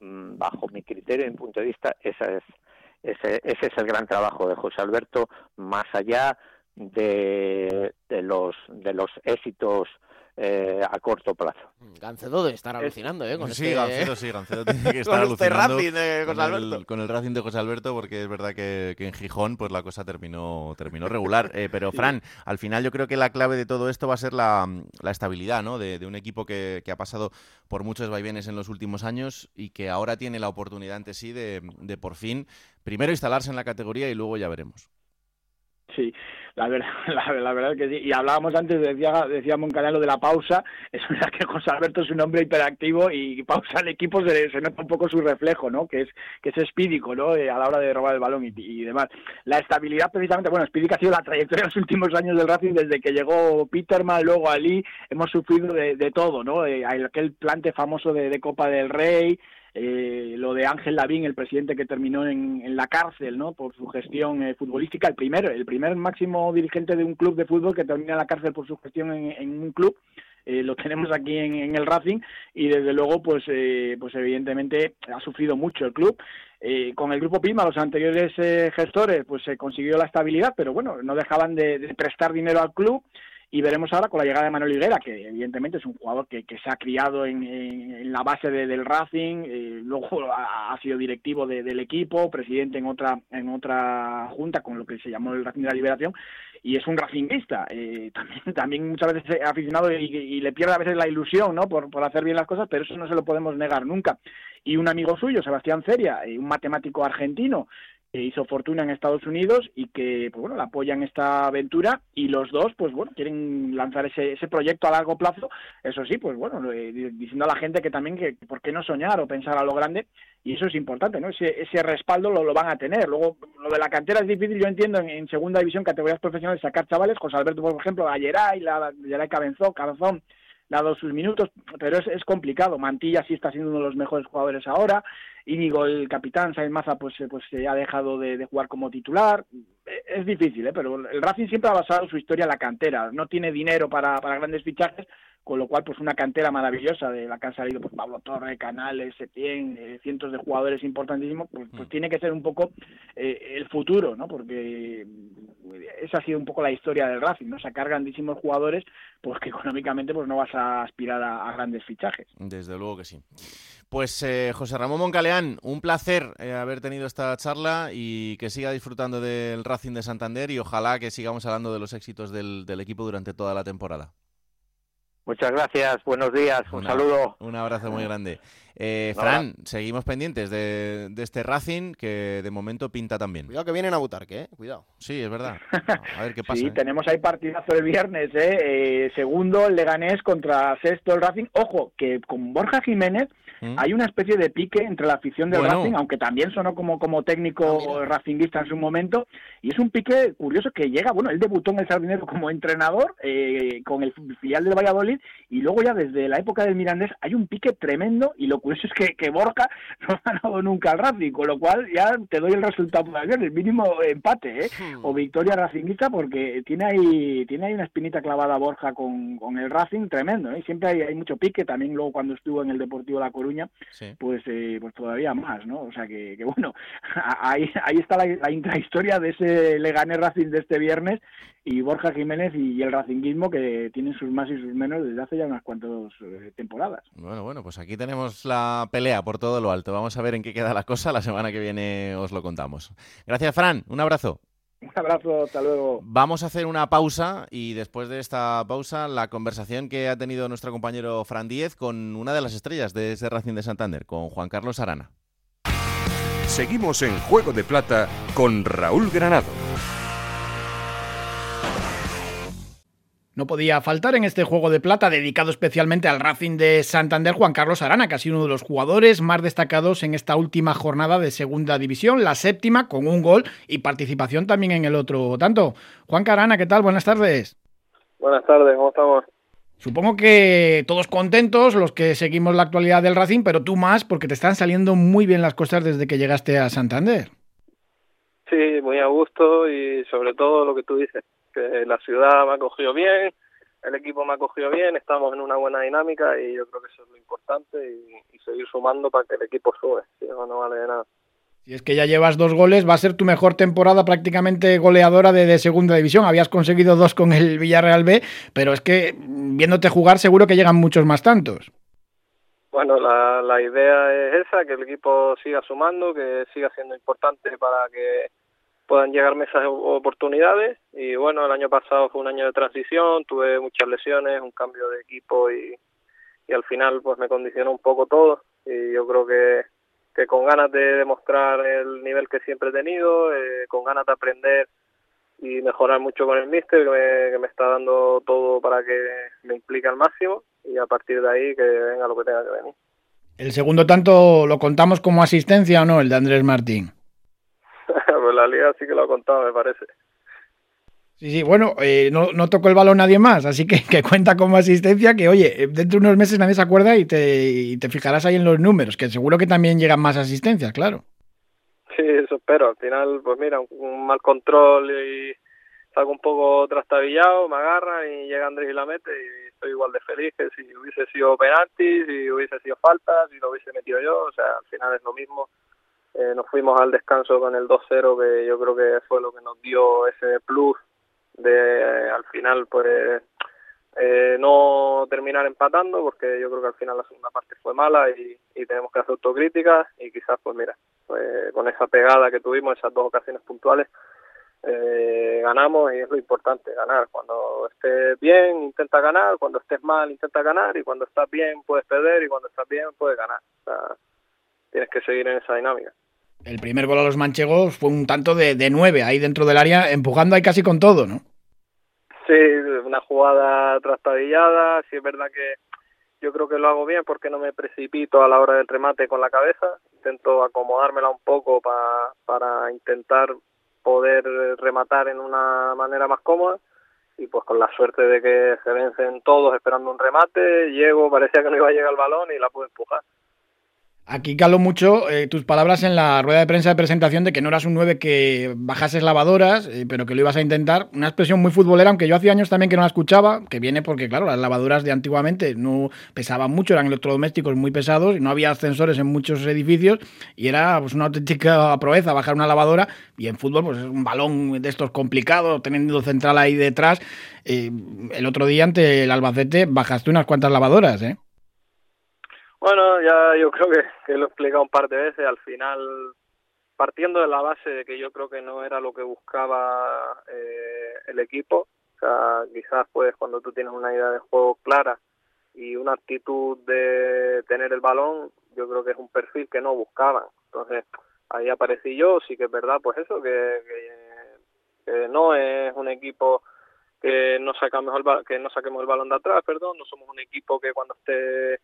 Bajo mi criterio y mi punto de vista esa es ese, ese es el gran trabajo de José Alberto más allá de, de los de los éxitos eh, a corto plazo. Gancedo de estar alucinando, ¿eh? Con sí, este, Gancedo, sí, Gancedo tiene que estar con este alucinando Racing de José con el, con el Racing de José Alberto, porque es verdad que, que en Gijón pues la cosa terminó, terminó regular. Eh, pero, Fran, al final yo creo que la clave de todo esto va a ser la, la estabilidad, ¿no? De, de un equipo que, que, ha pasado por muchos vaivenes en los últimos años y que ahora tiene la oportunidad ante sí de, de por fin, primero instalarse en la categoría y luego ya veremos. Sí, la verdad, la, verdad que sí. Y hablábamos antes, decía, decía Moncanelo de la pausa, es verdad que José Alberto es un hombre hiperactivo y pausa el equipo se, se nota un poco su reflejo, ¿no? Que es, que es espídico, ¿no? Eh, a la hora de robar el balón y, y, demás. La estabilidad precisamente, bueno, espídica ha sido la trayectoria de los últimos años del Racing desde que llegó Peterman, luego Ali, hemos sufrido de, de todo, ¿no? Eh, aquel plante famoso de, de Copa del Rey, eh, lo de Ángel Lavín, el presidente que terminó en, la cárcel, ¿no? Por su gestión eh, futbolística, el primero, el primer máximo dirigente de un club de fútbol que termina en la cárcel por su gestión en, un club. Eh, lo tenemos aquí en, el Racing y desde luego pues pues evidentemente ha sufrido mucho el club con el grupo Pima los anteriores gestores pues se consiguió la estabilidad pero bueno no dejaban de prestar dinero al club y veremos ahora con la llegada de Manuel Higuera, que evidentemente es un jugador que, se ha criado en, la base del Racing, eh, luego ha, sido directivo del equipo, presidente en otra en otra junta con lo que se llamó el Racing de la Liberación, y es un racinguista. Eh, también, también muchas veces aficionado y, le pierde a veces la ilusión ¿no? por, por hacer bien las cosas, pero eso no se lo podemos negar nunca. Y un amigo suyo, Sebastián Feria, eh, un matemático argentino, que hizo fortuna en Estados Unidos y que pues bueno la apoyan esta aventura y los dos pues bueno quieren lanzar ese, ese proyecto a largo plazo eso sí pues bueno diciendo a la gente que también que por qué no soñar o pensar a lo grande y eso es importante no ese, ese respaldo lo, lo van a tener. Luego lo de la cantera es difícil yo entiendo en, segunda división categorías profesionales sacar chavales José Alberto por ejemplo Ayeray la Ayeray Cabezón Cabezón dado sus minutos, pero es, es, complicado. Mantilla sí está siendo uno de los mejores jugadores ahora. Íñigo, el capitán, Sainz Maza, pues, eh, pues se ha dejado de, jugar como titular. Eh, es difícil, ¿eh? pero el Racing siempre ha basado su historia en la cantera. No tiene dinero para, para grandes fichajes, con lo cual pues una cantera maravillosa de la que han salido pues Pablo Torre, Canales, Setién, eh, cientos de jugadores importantísimos, pues, pues mm. tiene que ser un poco eh, el futuro, ¿no? Porque esa ha sido un poco la historia del Racing, ¿no? Sacar grandísimos jugadores, pues que económicamente pues no vas a aspirar a, grandes fichajes. Desde luego que sí. Pues eh, José Ramón Moncaleán, un placer haber tenido esta charla y que siga disfrutando del Racing de Santander y ojalá que sigamos hablando de los éxitos del equipo durante toda la temporada. Muchas gracias, buenos días, un saludo. Un abrazo muy grande. Eh, Fran, seguimos pendientes de, este Racing que de momento pinta también. Cuidado que vienen a Butarque, ¿eh? Cuidado. Sí, es verdad. A ver qué pasa. sí, ¿eh? tenemos ahí partidazo el viernes, ¿eh? ¿eh? Segundo el Leganés contra sexto el Racing. Ojo, que con Borja Jiménez ¿Mm? hay una especie de pique entre la afición del Racing, aunque también sonó como, como técnico ah, racinguista en su momento, y es un pique curioso que llega, bueno, él debutó en el Sardinero como entrenador eh, con el filial del Valladolid, y luego ya desde la época del Mirandés hay un pique tremendo, y lo curioso es que, que Borja no ha ganado nunca al Racing, con lo cual ya te doy el resultado el mínimo empate, ¿eh? Hmm. o victoria racinguista, porque tiene ahí, tiene ahí una espinita clavada Borja con, con el Racing tremendo, ¿eh? siempre hay, hay mucho pique, también luego cuando estuvo en el Deportivo La Coruña, pues eh, pues todavía más, ¿no? O sea que, bueno, ahí, ahí está la, la intrahistoria de ese Leganés Racing de este viernes y Borja Jiménez y el racinguismo que tienen sus más y sus menos desde hace ya unas cuantas eh, temporadas. Bueno, bueno, pues aquí tenemos la pelea por todo lo alto. Vamos a ver en qué queda la cosa. La semana que viene os lo contamos. Gracias, Fran. Un abrazo. Un abrazo, hasta luego. Vamos a hacer una pausa y después de esta pausa la conversación que ha tenido nuestro compañero Fran Díez con una de las estrellas de ese Racing de Santander, con Juan Carlos Arana. Seguimos en Juego de Plata con Raúl Granado. No podía faltar en este juego de plata dedicado especialmente al Racing de Santander Juan Carlos Arana, que ha sido uno de los jugadores más destacados en esta última jornada de Segunda División, la séptima con un gol y participación también en el otro tanto. Juan Carana, ¿qué tal? Buenas tardes. Buenas tardes, ¿cómo estamos? Supongo que todos contentos los que seguimos la actualidad del Racing, pero tú más porque te están saliendo muy bien las cosas desde que llegaste a Santander. Sí, muy a gusto y sobre todo lo que tú dices, que la ciudad me ha cogido bien, el equipo me ha cogido bien, estamos en una buena dinámica y yo creo que eso es lo importante y, seguir sumando para que el equipo sube, si no, no vale de nada. Si es que ya llevas dos goles, va a ser tu mejor temporada prácticamente goleadora de, segunda división. Habías conseguido dos con el Villarreal B, pero es que viéndote jugar seguro que llegan muchos más tantos. Bueno, la, la idea es esa, que el equipo siga sumando, que siga siendo importante para que puedan llegarme esas oportunidades y bueno, el año pasado fue un año de transición, tuve muchas lesiones, un cambio de equipo y, y al final pues me condicionó un poco todo y yo creo que, que con ganas de demostrar el nivel que siempre he tenido, eh, con ganas de aprender y mejorar mucho con el míster que me, que me está dando todo para que me implique al máximo y a partir de ahí que venga lo que tenga que venir. El segundo tanto lo contamos como asistencia o no, el de Andrés Martín. Pues la liga sí que lo ha contado, me parece. Sí, sí, bueno, eh, no, no, tocó el balón nadie más, así que, que, cuenta como asistencia, que oye, dentro de unos meses nadie se acuerda y te, y te fijarás ahí en los números, que seguro que también llegan más asistencias, claro. Sí, eso espero. Al final, pues mira, un, mal control y salgo un poco trastabillado, me agarra y llega Andrés y la mete y estoy igual de feliz que si hubiese sido penalti, si hubiese sido falta, si lo hubiese metido yo, o sea, al final es lo mismo. Eh, nos fuimos al descanso con el 2-0 que yo creo que fue lo que nos dio ese plus de al final pues eh, no terminar empatando porque yo creo que al final la segunda parte fue mala y, tenemos que hacer autocrítica y quizás pues mira pues, con esa pegada que tuvimos esas dos ocasiones puntuales eh, ganamos y es lo importante ganar. Cuando estés bien intenta ganar cuando estés mal intenta ganar y cuando estás bien puedes perder y cuando estás bien puedes ganar. O sea, tienes que seguir en esa dinámica el primer gol a los manchegos fue un tanto de, de nueve ahí dentro del área, empujando ahí casi con todo, ¿no? Sí, una jugada trastabillada, sí es verdad que yo creo que lo hago bien porque no me precipito a la hora del remate con la cabeza, intento acomodármela un poco pa, para intentar poder rematar en una manera más cómoda y pues con la suerte de que se vencen todos esperando un remate, llego, parecía que no iba a llegar el balón y la pude empujar. Aquí caló mucho eh, tus palabras en la rueda de prensa de presentación de que no eras un 9 que bajases lavadoras, eh, pero que lo ibas a intentar. Una expresión muy futbolera, aunque yo hacía años también que no la escuchaba, que viene porque, claro, las lavadoras de antiguamente no pesaban mucho, eran electrodomésticos muy pesados, y no había ascensores en muchos edificios y era pues, una auténtica proeza bajar una lavadora. Y en fútbol, pues es un balón de estos complicados, teniendo central ahí detrás. Eh, el otro día ante el Albacete bajaste unas cuantas lavadoras, ¿eh? Bueno, ya yo creo que, lo he explicado un par de veces. Al final, partiendo de la base de que yo creo que no era lo que buscaba eh, el equipo, o sea, quizás pues cuando tú tienes una idea de juego clara y una actitud de tener el balón, yo creo que es un perfil que no buscaban. Entonces, ahí aparecí yo, sí que es verdad, pues eso, que, que, no es un equipo que no saca mejor que no saquemos el balón de atrás, perdón, no somos un equipo que cuando esté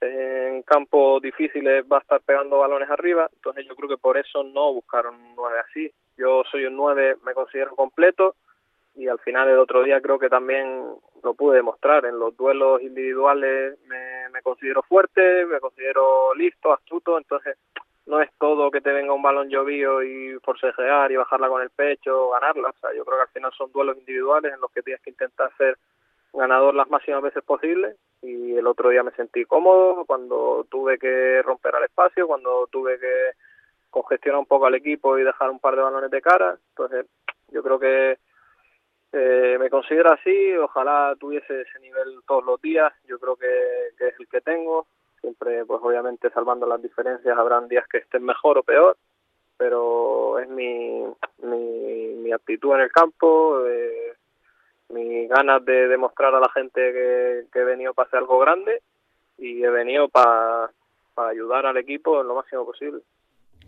en campos difíciles va a estar pegando balones arriba, entonces yo creo que por eso no buscaron un 9 así. Yo soy un 9, me considero completo y al final el otro día creo que también lo pude demostrar. En los duelos individuales me, me considero fuerte, me considero listo, astuto, entonces no es todo que te venga un balón llovido y forcejear y bajarla con el pecho, ganarla. O sea, yo creo que al final son duelos individuales en los que tienes que intentar ser ganador las máximas veces posibles y el otro día me sentí cómodo cuando tuve que romper al espacio, cuando tuve que congestionar un poco al equipo y dejar un par de balones de cara. Entonces, yo creo que eh, me considero así, ojalá tuviese ese nivel todos los días, yo creo que, es el que tengo, siempre pues obviamente salvando las diferencias habrán días que estén mejor o peor, pero es mi, mi, mi actitud en el campo, eh, mis ganas de demostrar a la gente que, he venido para hacer algo grande y he venido para, ayudar al equipo en lo máximo posible.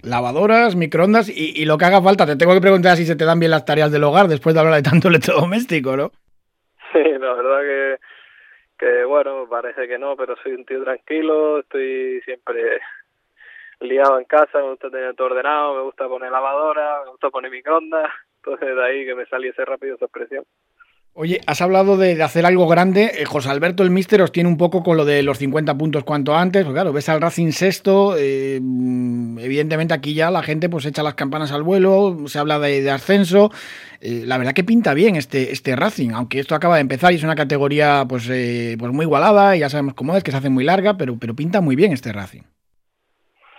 Lavadoras, microondas y, lo que haga falta. Te tengo que preguntar si se te dan bien las tareas del hogar después de hablar de tanto electrodoméstico, ¿no? Sí, la verdad que, que bueno, parece que no, pero soy un tío tranquilo, estoy siempre liado en casa, me gusta tener todo ordenado, me gusta poner lavadora, me gusta poner microondas, entonces de ahí que me saliese rápido esa expresión. Oye, has hablado de, hacer algo grande. Eh, José Alberto, el míster, os tiene un poco con lo de los 50 puntos cuanto antes. Pues claro, ves al Racing sexto. Eh, evidentemente aquí ya la gente pues echa las campanas al vuelo, se habla de, ascenso. Eh, la verdad que pinta bien este, este Racing, aunque esto acaba de empezar y es una categoría pues, pues muy igualada y ya sabemos cómo es, que se hace muy larga, pero, pero pinta muy bien este Racing.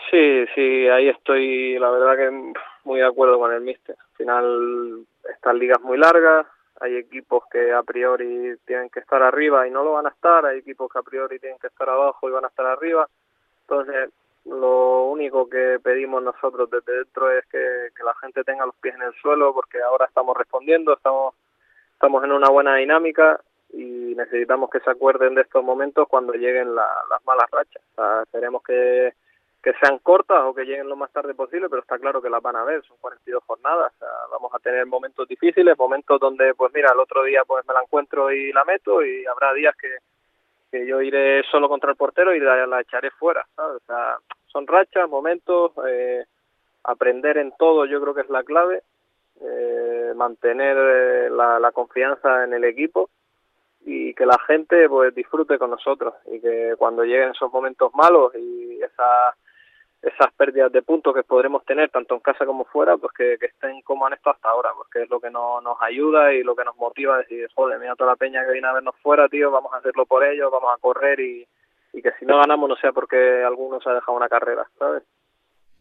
Sí, sí, ahí estoy, la verdad que muy de acuerdo con el míster. Al final, estas ligas muy largas, hay equipos que a priori tienen que estar arriba y no lo van a estar, hay equipos que a priori tienen que estar abajo y van a estar arriba. Entonces, lo único que pedimos nosotros desde dentro es que, la gente tenga los pies en el suelo porque ahora estamos respondiendo, estamos, estamos en una buena dinámica y necesitamos que se acuerden de estos momentos cuando lleguen las malas rachas. O sea, queremos que que sean cortas o que lleguen lo más tarde posible, pero está claro que las van a ver, son 42 jornadas, vamos a tener momentos difíciles, momentos donde, pues mira, el otro día pues me la encuentro y la meto y habrá días que, que yo iré solo contra el portero y la, echaré fuera, O sea, son rachas, momentos, eh, aprender en todo yo creo que es la clave eh, mantener eh, la, la, confianza en el equipo y que la gente pues disfrute con nosotros y que cuando lleguen esos momentos malos y esa, esas pérdidas de puntos que podremos tener tanto en casa como fuera, pues que, que estén como han estado hasta ahora, porque es lo que no, nos ayuda y lo que nos motiva a decir, joder, mira toda la peña que viene a vernos fuera, tío, vamos a hacerlo por ellos, vamos a correr y, y que si no ganamos no sea porque alguno se ha dejado una carrera, ¿sabes?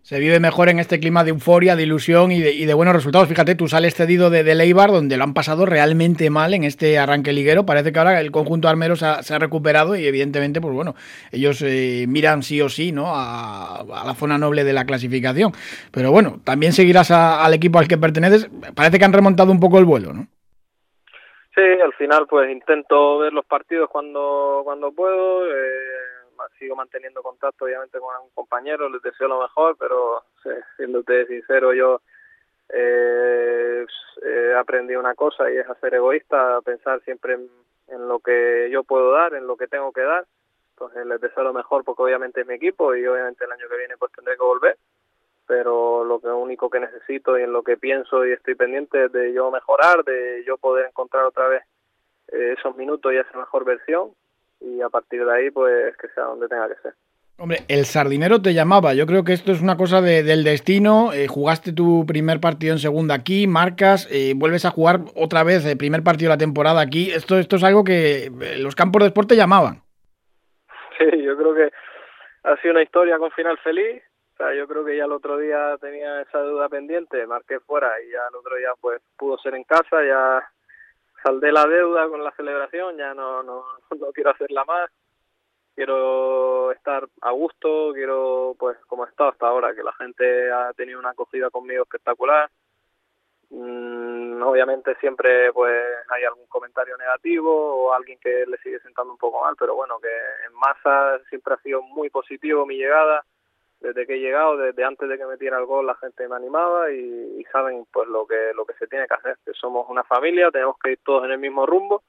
Se vive mejor en este clima de euforia, de ilusión y de, buenos resultados. Fíjate, tú sales cedido de, Leibar, donde lo han pasado realmente mal en este arranque liguero. Parece que ahora el conjunto armero se ha, recuperado y evidentemente, pues bueno, ellos eh, miran sí o sí ¿no? A, la zona noble de la clasificación. Pero bueno, también seguirás al equipo al que perteneces. Parece que han remontado un poco el vuelo, ¿no? Sí, al final pues intento ver los partidos cuando, cuando puedo. Eh sigo manteniendo contacto obviamente con algún compañero, les deseo lo mejor, pero siéndote sincero, yo eh, he aprendido una cosa y es a ser egoísta, pensar siempre en, en, lo que yo puedo dar, en lo que tengo que dar. Entonces les deseo lo mejor porque obviamente es mi equipo y obviamente el año que viene pues tendré que volver. Pero lo que único que necesito y en lo que pienso y estoy pendiente es de yo mejorar, de yo poder encontrar otra vez eh, esos minutos y esa mejor versión y a partir de ahí pues que sea donde tenga que ser. Hombre, el sardinero te llamaba. Yo creo que esto es una cosa de, del destino. Eh, jugaste tu primer partido en segunda aquí, marcas, eh, vuelves a jugar otra vez el primer partido de la temporada aquí. Esto, esto es algo que eh, los campos de deporte llamaban. Sí, yo creo que ha sido una historia con final feliz. O sea, yo creo que ya el otro día tenía esa duda pendiente, marqué fuera y ya el otro día pues pudo ser en casa, ya saldé la deuda con la celebración, ya no, no, no quiero hacerla más, quiero estar a gusto, quiero pues como he estado hasta ahora, que la gente ha tenido una acogida conmigo espectacular. Mm, obviamente siempre pues hay algún comentario negativo o alguien que le sigue sentando un poco mal, pero bueno, que en masa siempre ha sido muy positivo mi llegada desde que he llegado, desde antes de que metiera el gol, la gente me animaba y, y, saben pues lo que lo que se tiene que hacer, que somos una familia, tenemos que ir todos en el mismo rumbo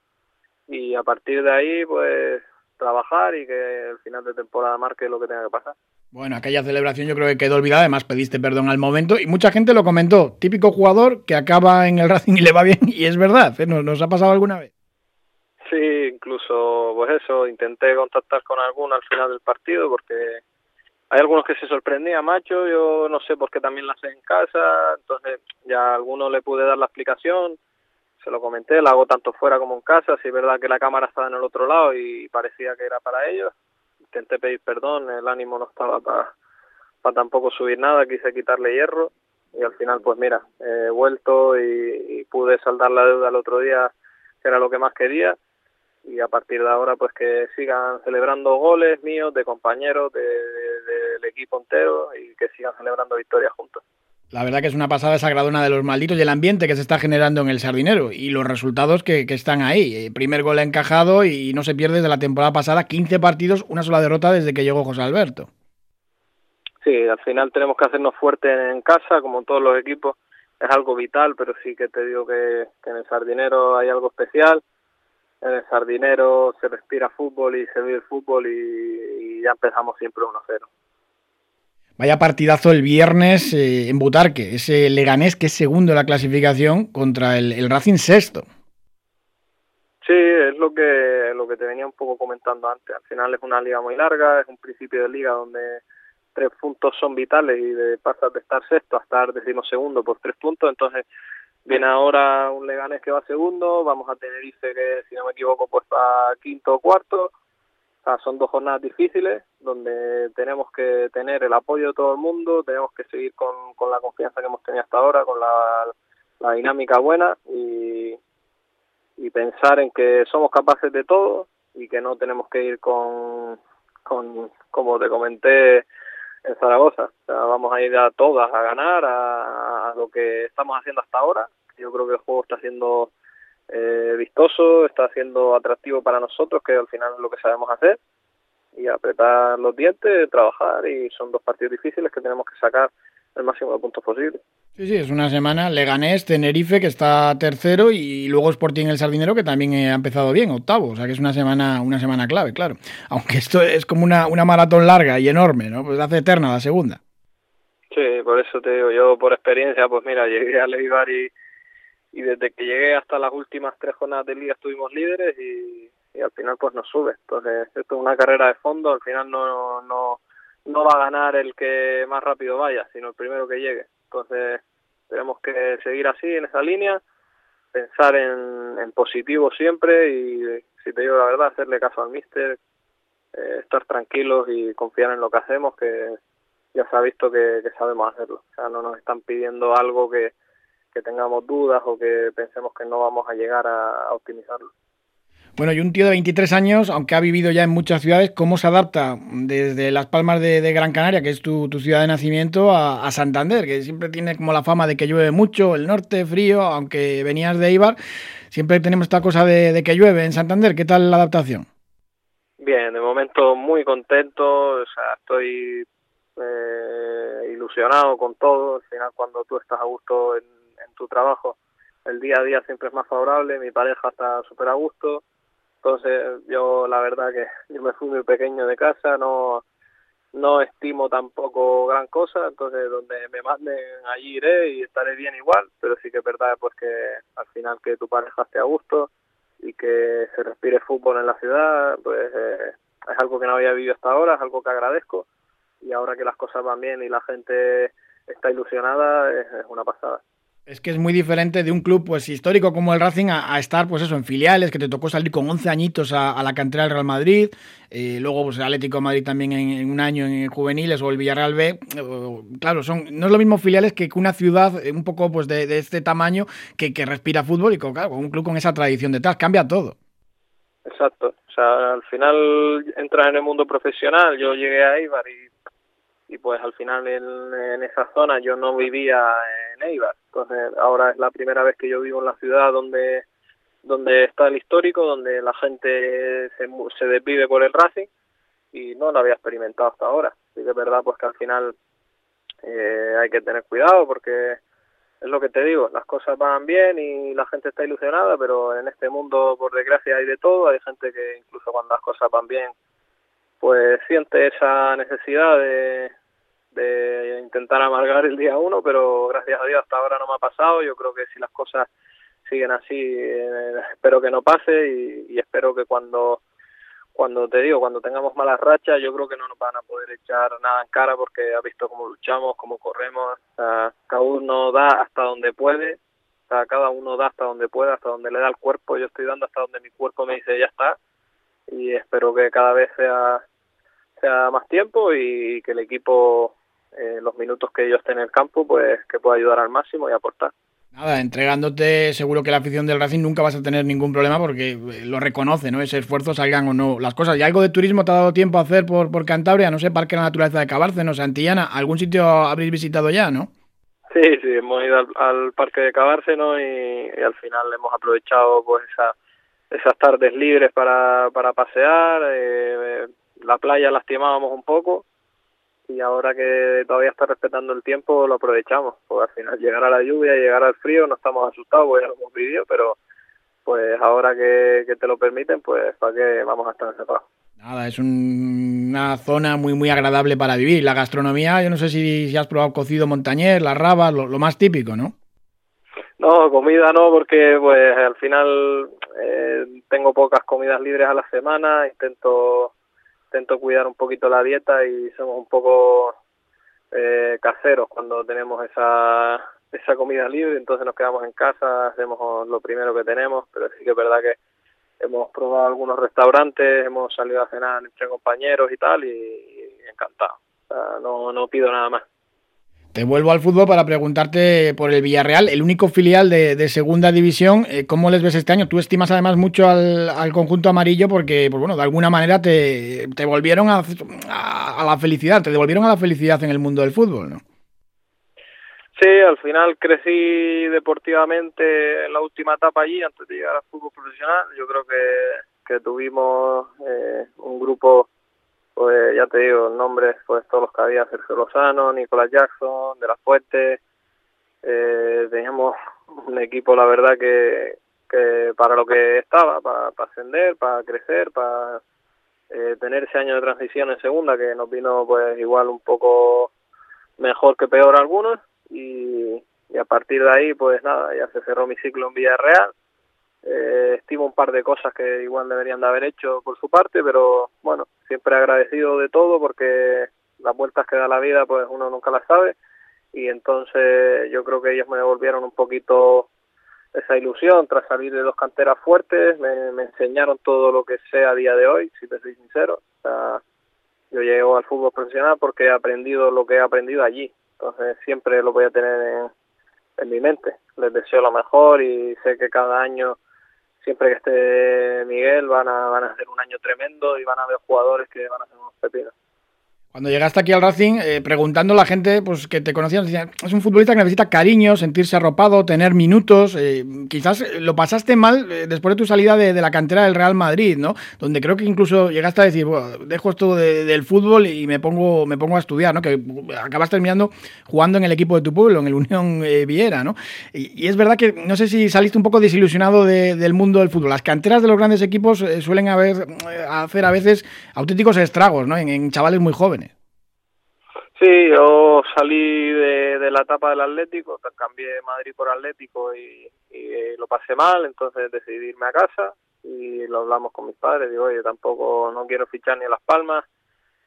y a partir de ahí pues trabajar y que el final de temporada marque lo que tenga que pasar. Bueno, aquella celebración yo creo que quedó olvidada, además pediste perdón al momento y mucha gente lo comentó, típico jugador que acaba en el Racing y le va bien y es verdad, ¿eh? ¿Nos, nos ha pasado alguna vez? Sí, incluso pues eso, intenté contactar con alguno al final del partido porque hay algunos que se sorprendían, macho, yo no sé por qué también la sé en casa, entonces ya a alguno le pude dar la explicación, se lo comenté, la hago tanto fuera como en casa, si es verdad que la cámara estaba en el otro lado y parecía que era para ellos, intenté pedir perdón, el ánimo no estaba para tampoco subir nada, quise quitarle hierro y al final pues mira, he vuelto y, y pude saldar la deuda el otro día, que era lo que más quería y a partir de ahora pues que sigan celebrando goles míos, de compañeros, de, equipo entero y que sigan celebrando victorias juntos. La verdad que es una pasada sagradona de los malditos y el ambiente que se está generando en el Sardinero y los resultados que, que están ahí. Primer gol encajado y no se pierde desde la temporada pasada 15 partidos, una sola derrota desde que llegó José Alberto. Sí, al final tenemos que hacernos fuertes en casa, como todos los equipos. Es algo vital, pero sí que te digo que, que en el Sardinero hay algo especial en el Sardinero se respira fútbol y se vive fútbol y, y ya empezamos siempre 1-0. Vaya partidazo el viernes eh, en Butarque, ese Leganés que es segundo en la clasificación contra el, Racing sexto. Sí, es lo que lo que te venía un poco comentando antes. Al final es una liga muy larga, es un principio de liga donde tres puntos son vitales y de pasas de estar sexto a estar decimosegundo por tres puntos, entonces Viene ahora un Leganés que va segundo, vamos a Tenerife que, si no me equivoco, pues va quinto o cuarto. Son dos jornadas difíciles donde tenemos que tener el apoyo de todo el mundo, tenemos que seguir con, con la confianza que hemos tenido hasta ahora, con la, la dinámica buena y, y pensar en que somos capaces de todo y que no tenemos que ir con, con como te comenté, en Zaragoza. Vamos a ir a todas a ganar, a, a, lo que estamos haciendo hasta ahora. Yo creo que el juego está siendo eh, vistoso, está siendo atractivo para nosotros, que al final es lo que sabemos hacer. Y apretar los dientes, trabajar, y son dos partidos difíciles que tenemos que sacar el máximo de puntos posible. Sí, sí, es una semana. Leganés, Tenerife, que está tercero, y luego Sporting el Sardinero, que también ha empezado bien, octavo. O sea que es una semana, una semana clave, claro. Aunque esto es como una, una maratón larga y enorme, ¿no? Pues hace eterna la segunda. Sí, por eso te digo, yo por experiencia, pues mira, llegué a Leibar y, y desde que llegué hasta las últimas tres jornadas de liga estuvimos líderes y, y al final pues nos sube. Entonces, esto es una carrera de fondo, al final no, no, no va a ganar el que más rápido vaya, sino el primero que llegue. Entonces, tenemos que seguir así en esa línea, pensar en, en positivo siempre y, si te digo la verdad, hacerle caso al míster, eh, estar tranquilos y confiar en lo que hacemos, que ya se ha visto que, que sabemos hacerlo. O sea, no nos están pidiendo algo que, que tengamos dudas o que pensemos que no vamos a llegar a, a optimizarlo. Bueno, y un tío de 23 años, aunque ha vivido ya en muchas ciudades, ¿cómo se adapta desde Las Palmas de, de Gran Canaria, que es tu, tu ciudad de nacimiento, a, a, Santander, que siempre tiene como la fama de que llueve mucho, el norte frío, aunque venías de Ibar, siempre tenemos esta cosa de, de que llueve en Santander. ¿Qué tal la adaptación? Bien, de momento muy contento, o sea, estoy eh, ilusionado con todo. Al final, cuando tú estás a gusto en, en tu trabajo, el día a día siempre es más favorable, mi pareja está súper a gusto entonces yo la verdad que yo me fui muy pequeño de casa, no no estimo tampoco gran cosa, entonces donde me manden allí iré y estaré bien igual, pero sí que es verdad pues que al final que tu pareja esté a gusto y que se respire fútbol en la ciudad, pues eh, es algo que no había vivido hasta ahora, es algo que agradezco y ahora que las cosas van bien y la gente está ilusionada es, es una pasada. Es que es muy diferente de un club pues histórico como el Racing a, estar pues eso en filiales, que te tocó salir con 11 añitos a, la cantera del Real Madrid, eh, luego pues el Atlético de Madrid también en, un año en juveniles o el Villarreal B. Eh, claro, son no es lo mismo filiales que una ciudad eh, un poco pues de, este tamaño que, que, respira fútbol y con, claro, un club con esa tradición detrás, cambia todo. Exacto, o sea, al final entras en el mundo profesional, yo llegué a Eibar y y pues al final en, esa zona yo no vivía en Eibar. Entonces ahora es la primera vez que yo vivo en la ciudad donde donde está el histórico, donde la gente se, se desvive por el Racing y no lo había experimentado hasta ahora. Así que es verdad pues que al final eh, hay que tener cuidado porque es lo que te digo, las cosas van bien y la gente está ilusionada, pero en este mundo por desgracia hay de todo, hay gente que incluso cuando las cosas van bien pues siente esa necesidad de, de intentar amargar el día uno, pero gracias a Dios hasta ahora no me ha pasado. Yo creo que si las cosas siguen así, eh, espero que no pase y, espero que cuando cuando te digo, cuando tengamos malas rachas, yo creo que no nos van a poder echar nada en cara porque ha visto cómo luchamos, cómo corremos, cada uno da hasta donde puede, o sea, cada uno da hasta donde puede, hasta donde le da el cuerpo, yo estoy dando hasta donde mi cuerpo me dice ya está y espero que cada vez sea sea más tiempo y que el equipo eh, los minutos que yo esté en el campo, pues que pueda ayudar al máximo y aportar. Nada, entregándote, seguro que la afición del Racing nunca vas a tener ningún problema porque eh, lo reconoce, ¿no? Ese esfuerzo, salgan o no las cosas. ¿Y algo de turismo te ha dado tiempo a hacer por, por Cantabria? No sé, Parque de la Naturaleza de Cabárceno, Santillana. ¿Algún sitio habréis visitado ya, no? Sí, sí, hemos ido al, al Parque de Cabárceno y, y, al final hemos aprovechado pues esa, esas tardes libres para, para pasear. Eh, la playa la estimábamos un poco y ahora que todavía está respetando el tiempo lo aprovechamos, porque al final llegar a la lluvia y llegar al frío no estamos asustados, porque ya lo hemos vivido, pero pues ahora que, que te lo permiten, pues para qué vamos a estar encerrados. Nada, es un, una zona muy muy agradable para vivir. La gastronomía, yo no sé si, si has probado cocido montañés, las rabas, lo, lo, más típico, ¿no? No, comida no, porque pues al final eh, tengo pocas comidas libres a la semana, intento intento cuidar un poquito la dieta y somos un poco eh, caseros cuando tenemos esa esa comida libre, entonces nos quedamos en casa, hacemos lo primero que tenemos, pero sí que es verdad que hemos probado algunos restaurantes, hemos salido a cenar entre compañeros y tal, y, encantado. No, no pido nada más. Te vuelvo al fútbol para preguntarte por el Villarreal, el único filial de, segunda división. Eh, ¿Cómo les ves este año? Tú estimas además mucho al, conjunto amarillo porque, pues bueno, de alguna manera te, te volvieron a, a, a, la felicidad, te devolvieron a la felicidad en el mundo del fútbol, ¿no? Sí, al final crecí deportivamente en la última etapa allí, antes de llegar al fútbol profesional. Yo creo que, que tuvimos eh, un grupo pues ya te digo, nombres, pues todos los que había, Sergio Lozano, Nicolás Jackson, De La Fuente, eh, teníamos un equipo, la verdad, que, que para lo que estaba, para, para ascender, para crecer, para eh, tener ese año de transición en segunda, que nos vino pues igual un poco mejor que peor algunos y, y a partir de ahí pues nada, ya se cerró mi ciclo en Villarreal. Eh, estimo un par de cosas que igual deberían de haber hecho por su parte, pero bueno, siempre agradecido de todo porque las vueltas que da la vida pues uno nunca las sabe y entonces yo creo que ellos me devolvieron un poquito esa ilusión tras salir de dos canteras fuertes, me, enseñaron todo lo que sé a día de hoy, si te soy sincero. Yo llego al fútbol profesional porque he aprendido lo que he aprendido allí, entonces siempre lo voy a tener en, en mi mente. Les deseo lo mejor y sé que cada año, siempre que esté Miguel, van a, van a hacer un año tremendo y van a haber jugadores que van a hacer unos pepinos. Cuando llegaste aquí al Racing, eh, preguntando a la gente pues, que te conocían, decían, es un futbolista que necesita cariño, sentirse arropado, tener minutos. Eh, quizás lo pasaste mal eh, después de tu salida de, la cantera del Real Madrid, ¿no? Donde creo que incluso llegaste a decir, bueno, dejo esto de, del fútbol y me pongo, me pongo a estudiar, ¿no? Que acabas terminando jugando en el equipo de tu pueblo, en el Unión Viera, ¿no? Y, es verdad que no sé si saliste un poco desilusionado de, del mundo del fútbol. Las canteras de los grandes equipos suelen haber, hacer a veces auténticos estragos, ¿no? En chavales muy jóvenes. Sí, yo salí de, la etapa del Atlético, cambié Madrid por Atlético y, y, lo pasé mal, entonces decidí irme a casa y lo hablamos con mis padres, digo, oye, tampoco no quiero fichar ni a Las Palmas,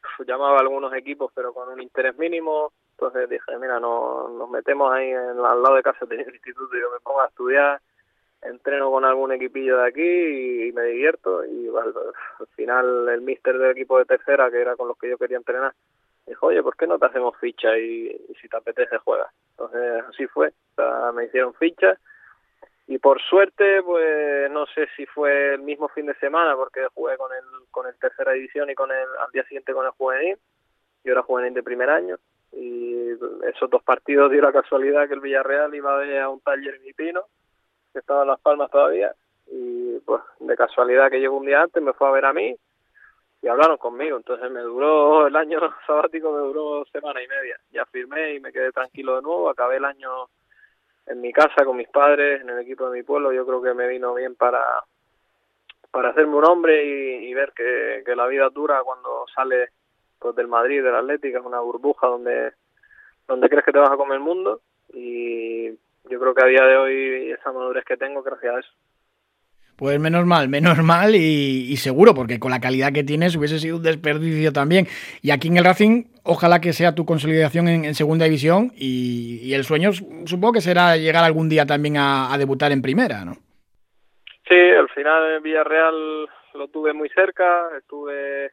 llamaba a algunos equipos pero con un interés mínimo, entonces dije, mira, no, nos metemos ahí en, al lado de casa del instituto. Y yo me pongo a estudiar, entreno con algún equipillo de aquí y, me divierto y al final el míster del equipo de tercera, que era con los que yo quería entrenar, dijo, oye, ¿por qué no te hacemos ficha y, si te apetece juegas? Entonces así fue, o sea, me hicieron ficha y por suerte, pues no sé si fue el mismo fin de semana porque jugué con el con el tercera división y con el al día siguiente con el juvenil. Yo era juvenil de primer año y esos dos partidos dio la casualidad que el Villarreal iba a ver a un taller en Pino que estaba en Las Palmas todavía y pues de casualidad que llegó un día antes me fue a ver a mí y hablaron conmigo, entonces me duró el año sabático, me duró semana y media. Ya firmé y me quedé tranquilo de nuevo, acabé el año en mi casa con mis padres, en el equipo de mi pueblo, yo creo que me vino bien para para hacerme un hombre y, ver que, que, la vida dura cuando sales pues, del Madrid, del Atlético, es una burbuja donde, donde crees que te vas a comer el mundo. Y yo creo que a día de hoy esa madurez que tengo gracias a eso. Pues menos mal, menos mal y, seguro, porque con la calidad que tienes hubiese sido un desperdicio también. Y aquí en el Racing, ojalá que sea tu consolidación en, en segunda división y, el sueño supongo que será llegar algún día también a, debutar en primera, ¿no? Sí, al final en Villarreal lo tuve muy cerca, estuve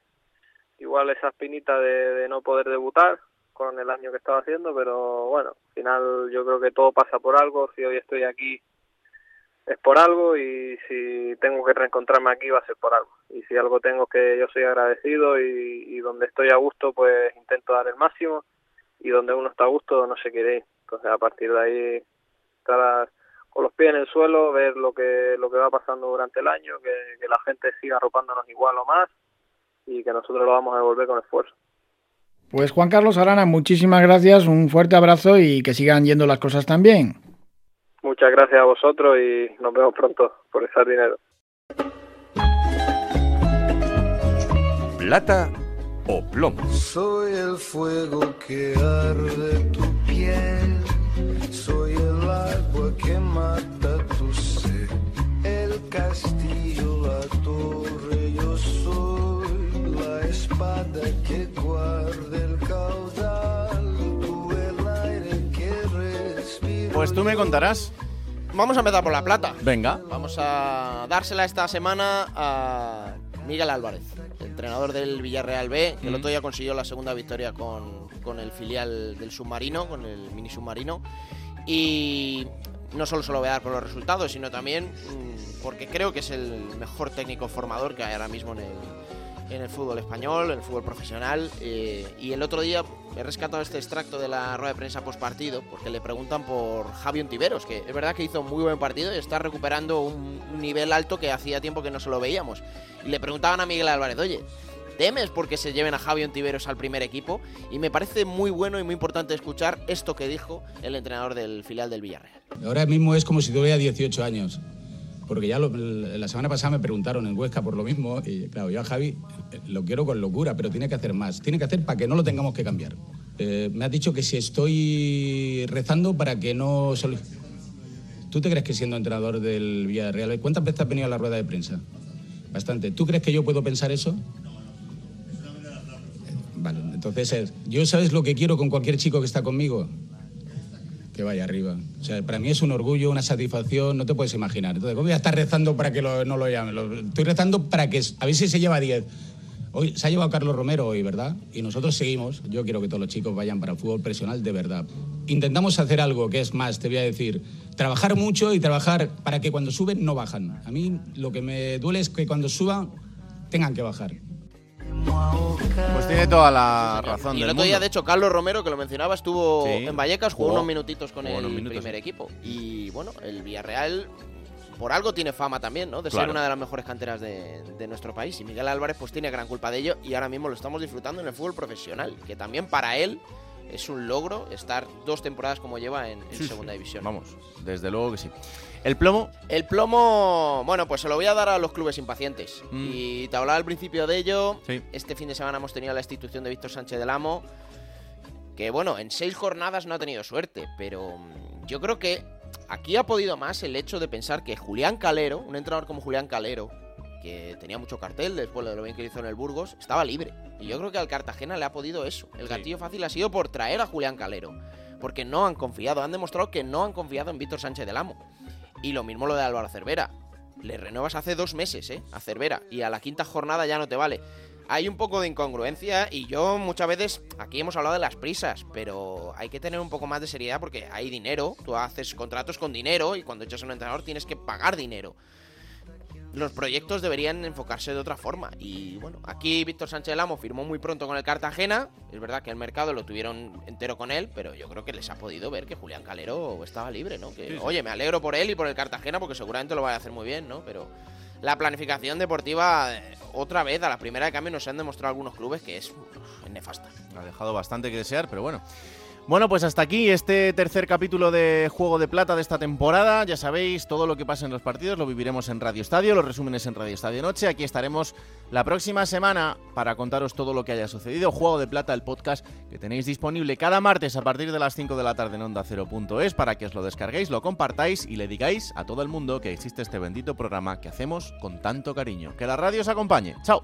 igual esa espinita de no poder debutar con el año que estaba haciendo, pero bueno, al final yo creo que todo pasa por algo, si hoy estoy aquí es por algo y si tengo que reencontrarme aquí va a ser por algo. Y si algo tengo que yo soy agradecido y, donde estoy a gusto pues intento dar el máximo y donde uno está a gusto no se quiere ir. Entonces a partir de ahí estar con los pies en el suelo, ver lo que lo que va pasando durante el año, que, que la gente siga arropándonos igual o más y que nosotros lo vamos a devolver con esfuerzo. Pues Juan Carlos Arana, muchísimas gracias, un fuerte abrazo y que sigan yendo las cosas tan bien. Muchas gracias a vosotros y nos vemos pronto por echar dinero. Plata o plomo. Soy el fuego que arde tu piel, soy el agua que mata tu sed, el castillo, la torre, yo soy la espada que guarda el Pues tú me contarás. Vamos a empezar por la plata. Venga. Vamos a dársela esta semana a Miguel Álvarez, entrenador del Villarreal B, que mm. el otro día consiguió la segunda victoria con, con, el filial del submarino, con el mini submarino. Y no solo se lo voy a dar por los resultados, sino también mmm, porque creo que es el mejor técnico formador que hay ahora mismo en el, en el fútbol español, en el fútbol profesional. Eh, y el otro día he rescatado este extracto de la rueda de prensa post partido, porque le preguntan por Javi Ontiveros, que es verdad que hizo un muy buen partido y está recuperando un, nivel alto que hacía tiempo que no se lo veíamos. Y le preguntaban a Miguel Álvarez, oye, ¿temes porque se lleven a Javi Ontiveros al primer equipo? Y me parece muy bueno y muy importante escuchar esto que dijo el entrenador del filial del Villarreal. Ahora mismo es como si tuviera 18 años porque ya lo, la semana pasada me preguntaron en Huesca por lo mismo y claro, yo a Javi lo quiero con locura, pero tiene que hacer más, tiene que hacer para que no lo tengamos que cambiar. Eh, me has dicho que si estoy rezando para que no... ¿Tú te crees que siendo entrenador del Villarreal, cuántas veces has venido a la rueda de prensa? Bastante. ¿Tú crees que yo puedo pensar eso? Vale, entonces, ¿yo sabes lo que quiero con cualquier chico que está conmigo? Que vaya arriba. O sea, para mí es un orgullo, una satisfacción, no te puedes imaginar. Entonces, ¿cómo voy a estar rezando para que no lo llamen? estoy rezando para que, a ver si se lleva 10. Hoy se ha llevado Carlos Romero hoy, ¿verdad? Y nosotros seguimos. Yo quiero que todos los chicos vayan para el fútbol profesional de verdad. Intentamos hacer algo que es más, te voy a decir, trabajar mucho y trabajar para que cuando suben no bajan. A mí lo que me duele es que cuando suban tengan que bajar. Pues tiene toda la razón. Y el otro día, de hecho, Carlos Romero, que lo mencionaba, estuvo en Vallecas, jugó, unos minutitos con el primer equipo. Y bueno, el Villarreal por algo tiene fama también, ¿no? De ser una de las mejores canteras de, nuestro país. Y Miguel Álvarez pues tiene gran culpa de ello y ahora mismo lo estamos disfrutando en el fútbol profesional, que también para él es un logro estar dos temporadas como lleva en, segunda división. Vamos, desde luego que sí. ¿El plomo? El plomo, bueno, pues se lo voy a dar a los clubes impacientes. Mm. Y te hablaba al principio de ello. Este fin de semana hemos tenido la institución de Víctor Sánchez del Amo. Que bueno, en seis jornadas no ha tenido suerte, pero mm, yo creo que aquí ha podido más el hecho de pensar que Julián Calero, un entrenador como Julián Calero, que tenía mucho cartel después de lo bien que hizo en el Burgos, estaba libre. Y yo creo que al Cartagena le ha podido eso. El gatillo fácil ha sido por traer a Julián Calero. Porque no han confiado, han demostrado que no han confiado en Víctor Sánchez del Amo. Y lo mismo lo de Álvaro Cervera. Le renuevas hace dos meses, ¿eh? A Cervera. Y a la quinta jornada ya no te vale hay un poco de incongruencia y yo muchas veces, aquí hemos hablado de las prisas, pero hay que tener un poco más de seriedad porque hay dinero, tú haces contratos con dinero y cuando echas a un entrenador tienes que pagar dinero. Los proyectos deberían enfocarse de otra forma. Y bueno, aquí Víctor Sánchez Lamo firmó muy pronto con el Cartagena. Es verdad que el mercado lo tuvieron entero con él, pero yo creo que les ha podido ver que Julián Calero estaba libre, ¿no? Que, oye, me alegro por él y por el Cartagena porque seguramente lo va a hacer muy bien, ¿no? Pero la planificación deportiva, eh, otra vez, a la primera de cambio, nos han demostrado algunos clubes que es, nefasta. Ha dejado bastante que desear, pero bueno. Bueno, pues hasta aquí este tercer capítulo de Juego de Plata de esta temporada. Ya sabéis, todo lo que pasa en los partidos lo viviremos en Radio Estadio, los resúmenes en Radio Estadio Noche. Aquí estaremos la próxima semana para contaros todo lo que haya sucedido. Juego de Plata, el podcast que tenéis disponible cada martes a partir de las 5 de la tarde en Onda 0.es para que os lo descarguéis, lo compartáis y le digáis a todo el mundo que existe este bendito programa que hacemos con tanto cariño. Que la radio os acompañe. ¡Chao!